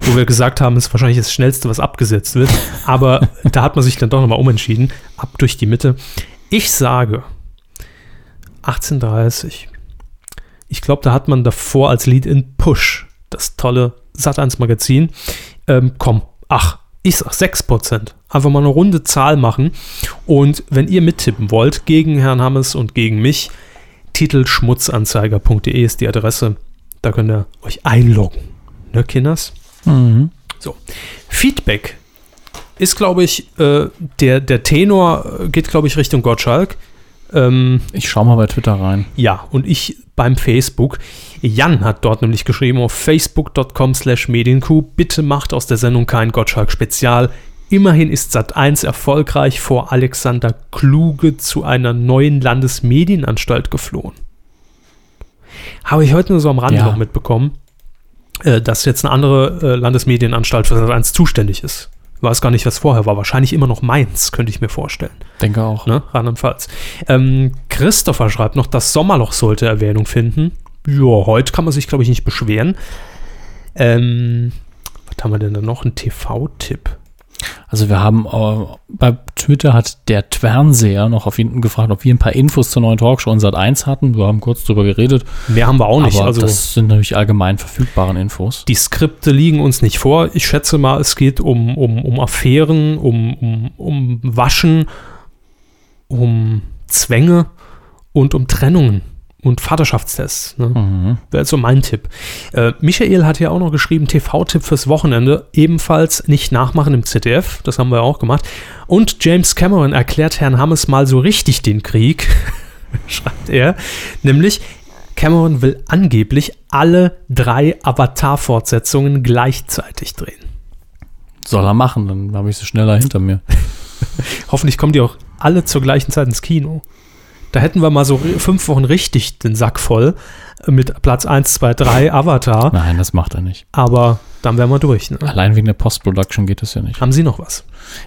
Wo wir gesagt haben, es ist wahrscheinlich das schnellste, was abgesetzt wird. Aber *laughs* da hat man sich dann doch nochmal umentschieden. Ab durch die Mitte. Ich sage 1830. Ich glaube, da hat man davor als Lead-in Push das tolle Sat1-Magazin. Ähm, komm, ach, ich sag 6%. Einfach mal eine runde Zahl machen. Und wenn ihr mittippen wollt, gegen Herrn Hammes und gegen mich, titelschmutzanzeiger.de ist die Adresse. Da könnt ihr euch einloggen. Ne, Kinders? Mhm. So. Feedback ist, glaube ich, äh, der, der Tenor geht, glaube ich, Richtung Gottschalk. Ähm, Ich schau mal bei Twitter rein. ja, und ich beim Facebook. Jan hat dort nämlich geschrieben auf facebook.com slash medienkuh, bitte macht aus der Sendung kein Gottschalk-Spezial. Immerhin ist Sat1 erfolgreich vor Alexander Kluge zu einer neuen Landesmedienanstalt geflohen. Habe ich heute nur so am Rande Ja. noch mitbekommen, äh, dass jetzt eine andere äh, Landesmedienanstalt für Sat1 zuständig ist. Weiß gar nicht, was vorher war. Wahrscheinlich immer noch Mainz, könnte ich mir vorstellen. Denke auch. Ne? Rheinland-Pfalz. Ähm, Christopher schreibt noch, das Sommerloch sollte Erwähnung finden. Ja, heute kann man sich, glaube ich, nicht beschweren. Ähm, was haben wir denn da noch? Ein TV-Tipp. Also wir haben äh, bei Twitter hat der Twernseher noch auf jeden gefragt, ob wir ein paar Infos zur neuen Talkshow in Sat 1 hatten. Wir haben kurz drüber geredet. Mehr haben wir auch nicht. aber also das sind natürlich allgemein verfügbaren Infos. die Skripte liegen uns nicht vor. Ich schätze mal, es geht um, um, um Affären, um, um, um Waschen, um Zwänge und um Trennungen und Vaterschaftstests. Ne? Mhm. Wäre so mein Tipp. Äh, Michael hat ja auch noch geschrieben, TV-Tipp fürs Wochenende, ebenfalls nicht nachmachen im ZDF, das haben wir auch gemacht. Und James Cameron erklärt Herrn Hammes mal so richtig den Krieg, *laughs* schreibt er, nämlich Cameron will angeblich alle drei Avatar-Fortsetzungen gleichzeitig drehen. Soll er machen, dann habe ich sie schneller hinter mir. *laughs* Hoffentlich kommen die auch alle zur gleichen Zeit ins Kino. Da hätten wir mal so fünf Wochen richtig den Sack voll mit Platz 1, 2, 3 Avatar, Nein, das macht er nicht. aber dann wären wir durch. Ne? Allein wegen der Post-Production geht das ja nicht. Haben Sie noch was?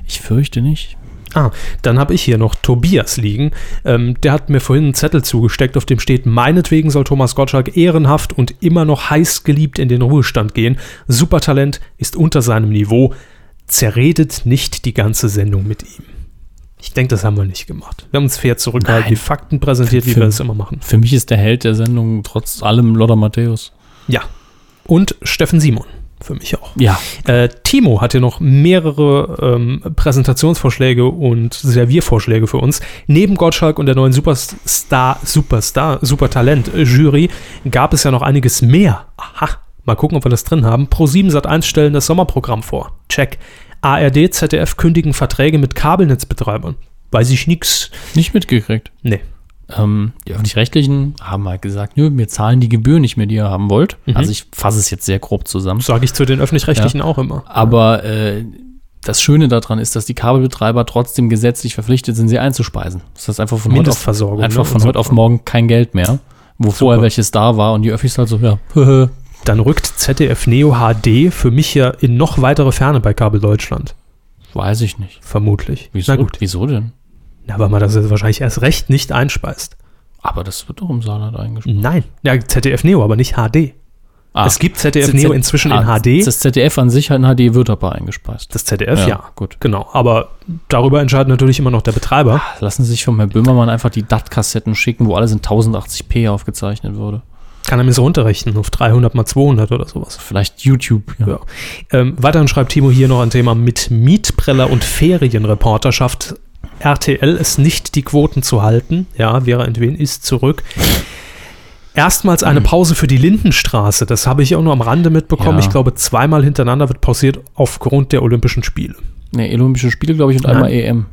Ich fürchte nicht. Ah, dann habe ich hier noch Tobias liegen. Ähm, der hat mir vorhin einen Zettel zugesteckt, auf dem steht, meinetwegen soll Thomas Gottschalk ehrenhaft und immer noch heiß geliebt in den Ruhestand gehen. Supertalent ist unter seinem Niveau. Zerredet nicht die ganze Sendung mit ihm. Ich denke, das haben wir nicht gemacht. Wir haben uns fair zurückgehalten, Nein. die Fakten präsentiert, wie Für- wir es immer machen. Für mich ist der Held der Sendung trotz allem Lothar Matthäus. Ja. Und Steffen Simon. Für mich auch. Ja, Äh, Timo hat hier noch mehrere ähm, Präsentationsvorschläge und Serviervorschläge für uns. Neben Gottschalk und der neuen Superstar, Superstar, Supertalent-Jury gab es ja noch einiges mehr. Aha, mal gucken, ob wir das drin haben. Pro7 Sat 1 stellen das Sommerprogramm vor. Check. ARD, ZDF kündigen Verträge mit Kabelnetzbetreibern. Weiß ich nix. nicht mitgekriegt. Nee. Ähm, die Öffentlich-Rechtlichen haben halt gesagt, nö, wir zahlen die Gebühr nicht mehr, die ihr haben wollt. Mhm. Also ich fasse es jetzt sehr grob zusammen. Sage ich zu den Öffentlich-Rechtlichen auch immer. Aber äh, das Schöne daran ist, dass die Kabelbetreiber trotzdem gesetzlich verpflichtet sind, sie einzuspeisen. Das heißt einfach von heute auf, einfach ne? von heute auf morgen kein Geld mehr. Wo vorher Super. welches da war und die Öffis halt so, ja, *laughs* Dann rückt ZDF Neo HD für mich ja in noch weitere Ferne bei Kabel Deutschland. weiß ich nicht. Vermutlich. Wieso? Na gut. Wieso denn? Ja, weil man das jetzt wahrscheinlich erst recht nicht einspeist. Aber das wird doch im Saarland eingespielt. Nein. Ja, ZDF Neo, aber nicht HD. Ah, es gibt ZDF Z- Neo inzwischen in ah, HD. Das ZDF an sich in HD wird aber eingespeist. Das ZDF, ja. gut. Genau. Aber darüber entscheidet natürlich immer noch der Betreiber. Lassen Sie sich von Herrn Böhmermann einfach die DAT-Kassetten schicken, wo alles in 1080p aufgezeichnet wurde. Kann er mir so runterrechnen auf 300 mal 200 oder sowas. Vielleicht YouTube. Ja. Ja. Ähm, weiterhin schreibt Timo hier noch ein Thema mit Mietpreller und Ferienreporter schafft RTL es nicht, die Quoten zu halten. Ja, Vera Entwen ist zurück. Erstmals eine Pause für die Lindenstraße. Das habe ich auch nur am Rande mitbekommen. Ja. Ich glaube, zweimal hintereinander wird pausiert aufgrund der Olympischen Spiele. Ne, Olympische Spiele, glaube ich, und Nein. einmal EM.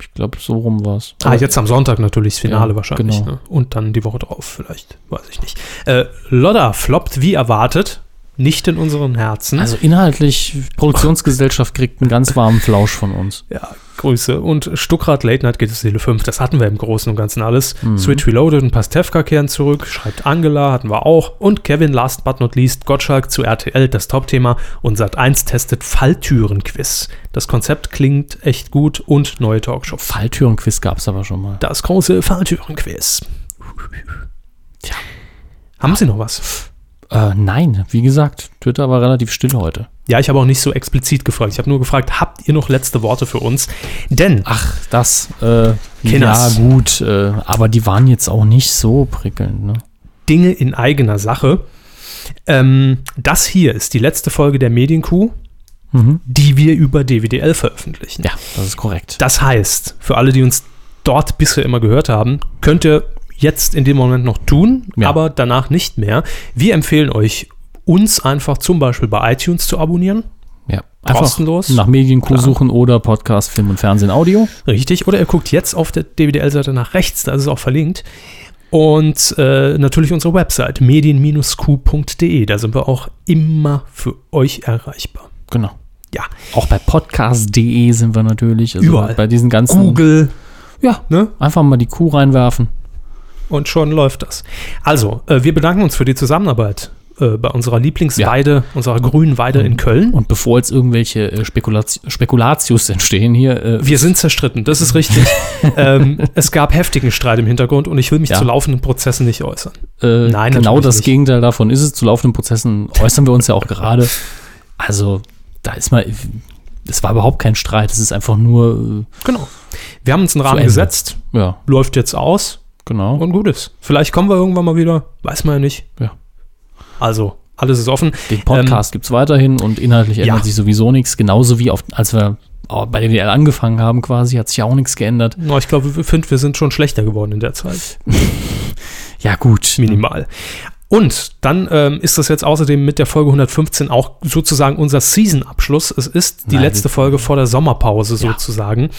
Ich glaube, so rum war es. Ah, jetzt am Sonntag natürlich das Finale Ja, wahrscheinlich. genau. Ne? Und dann die Woche drauf vielleicht. Weiß ich nicht. Äh, Lodda floppt wie erwartet. Nicht in unseren Herzen. Also inhaltlich, Produktionsgesellschaft kriegt einen ganz warmen Flausch von uns. Ja, Grüße. Und Stuckrad Late Night geht es Seele 5. Das hatten wir im Großen und Ganzen alles. Mhm. Switch Reloaded und Pastewka kehren zurück, schreibt Angela, hatten wir auch. Und Kevin, last but not least, Gottschalk zu RTL, das Topthema. Und Sat1 testet Falltüren-Quiz. Das Konzept klingt echt gut und neue Talkshow. Falltürenquiz gab es aber schon mal. Das große Falltüren-Quiz. Tja. Haben Sie noch was? Äh, nein, wie gesagt, Twitter war relativ still heute. Ja, ich habe auch nicht so explizit gefragt. Ich habe nur gefragt, habt ihr noch letzte Worte für uns? Denn Ach, das, äh, ja gut, äh, aber die waren jetzt auch nicht so prickelnd, ne? Dinge in eigener Sache. Ähm, das hier ist die letzte Folge der Medienkuh, Mhm. die wir über DWDL veröffentlichen. Ja, das ist korrekt. Das heißt, für alle, die uns dort bisher immer gehört haben, könnt ihr jetzt in dem Moment noch tun, Ja. aber danach nicht mehr. Wir empfehlen euch, uns einfach zum Beispiel bei iTunes zu abonnieren. Ja, Kostenlos. nach Medienkuh suchen oder Podcast, Film und Fernsehen, Audio. Richtig. Oder ihr guckt jetzt auf der DWDL-Seite nach rechts, da ist es auch verlinkt. Und äh, natürlich unsere Website medien-q.de. Da sind wir auch immer für euch erreichbar. Genau. Ja. Auch bei podcast.de sind wir natürlich. Also Überall. Bei diesen ganzen. Google, Ja, ne? einfach mal die Kuh reinwerfen. Und schon läuft das. Also, äh, wir bedanken uns für die Zusammenarbeit äh, bei unserer Lieblingsweide, unserer grünen Weide in Köln. Und bevor jetzt irgendwelche äh, Spekulati Spekulatius entstehen hier, äh, Wir sind zerstritten, das ist richtig. *laughs* ähm, es gab heftigen Streit im Hintergrund und ich will mich Ja. zu laufenden Prozessen nicht äußern. äh, Nein, genau das nicht. Gegenteil davon ist es. Zu laufenden Prozessen äußern wir uns ja auch gerade. Also, da ist mal, es war überhaupt kein Streit, es ist einfach nur, Genau. Wir haben uns einen Rahmen gesetzt, äh, ja, läuft jetzt aus genau. und gut ist. Vielleicht kommen wir irgendwann mal wieder, weiß man ja nicht. Ja. Also, alles ist offen. Den Podcast gibt's weiterhin und inhaltlich ändert Ähm, ja. sich sowieso nichts. Genauso wie auf, als wir auch bei DWL angefangen haben quasi, hat sich ja auch nichts geändert. Na, Ich glaube, finde, wir sind schon schlechter geworden in der Zeit. *laughs* Ja, gut. Minimal. Und dann ähm, ist das jetzt außerdem mit der Folge 115 auch sozusagen unser Season-Abschluss. Es ist die Nein, letzte wir- Folge vor der Sommerpause Ja. sozusagen.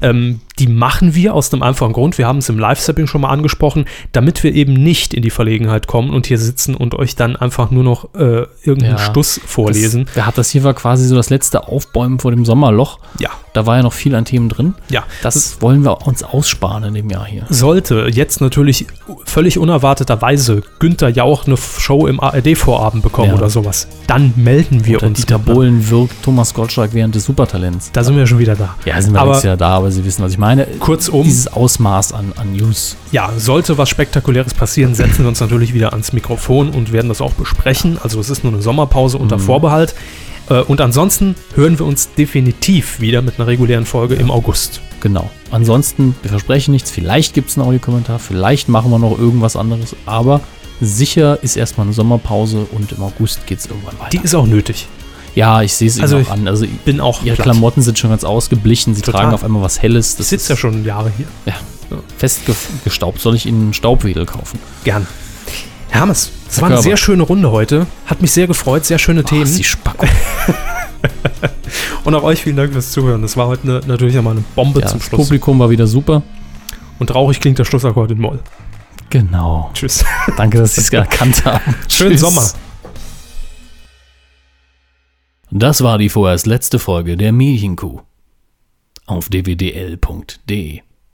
Ähm, die machen wir aus dem einfachen Grund, wir haben es im Live-Sapping schon mal angesprochen, damit wir eben nicht in die Verlegenheit kommen und hier sitzen und euch dann einfach nur noch äh, irgendeinen Ja. Stuss vorlesen. Das, wer hat das hier war quasi so das letzte Aufbäumen vor dem Sommerloch. ja, Da war ja noch viel an Themen drin. ja. Das wollen wir uns aussparen in dem Jahr hier. Sollte jetzt natürlich völlig unerwarteterweise Günther Jauch eine Show im ARD-Vorabend bekommen Ja. oder sowas, dann melden wir Oder uns. Dieter Bohlen wirkt Thomas Gottschalk während des Supertalents. Da sind wir schon wieder da. Ja, sind wir Aber- jetzt ja da, aber Sie wissen, was ich meine. Kurzum, Dieses Ausmaß an, an News. ja, sollte was Spektakuläres passieren, setzen wir uns natürlich wieder ans Mikrofon und werden das auch besprechen. Also es ist nur eine Sommerpause unter Mhm. Vorbehalt. Äh, Und ansonsten hören wir uns definitiv wieder mit einer regulären Folge im August. Genau. Ansonsten, wir versprechen nichts. Vielleicht gibt es einen Audiokommentar, vielleicht machen wir noch irgendwas anderes, aber sicher ist erstmal eine Sommerpause und im August geht es irgendwann weiter. Die ist auch nötig. Ja, ich sehe es Also Ihnen ich auch an. Also Bin auch ihre platt. Klamotten sind schon ganz ausgeblichen, sie Total. tragen auf einmal was Helles. Ich Das sitze ja schon Jahre hier. ja, festgestaubt. Soll ich Ihnen einen Staubwedel kaufen? Gern. Herr Hammes, es war eine sehr schöne Runde heute. Hat mich sehr gefreut, sehr schöne Ach, Themen. Sie Spacko. *laughs* Und auch euch vielen Dank fürs Zuhören. Das war heute eine, natürlich einmal eine Bombe Ja, zum das Schluss. Publikum war wieder super. Und traurig klingt der Schlussakkord in Moll. Genau. Tschüss. Danke, dass Sie es *laughs* erkannt haben. Schönen Tschüss. Sommer. Das war die vorerst letzte Folge der Medienkuh auf dwdl.de.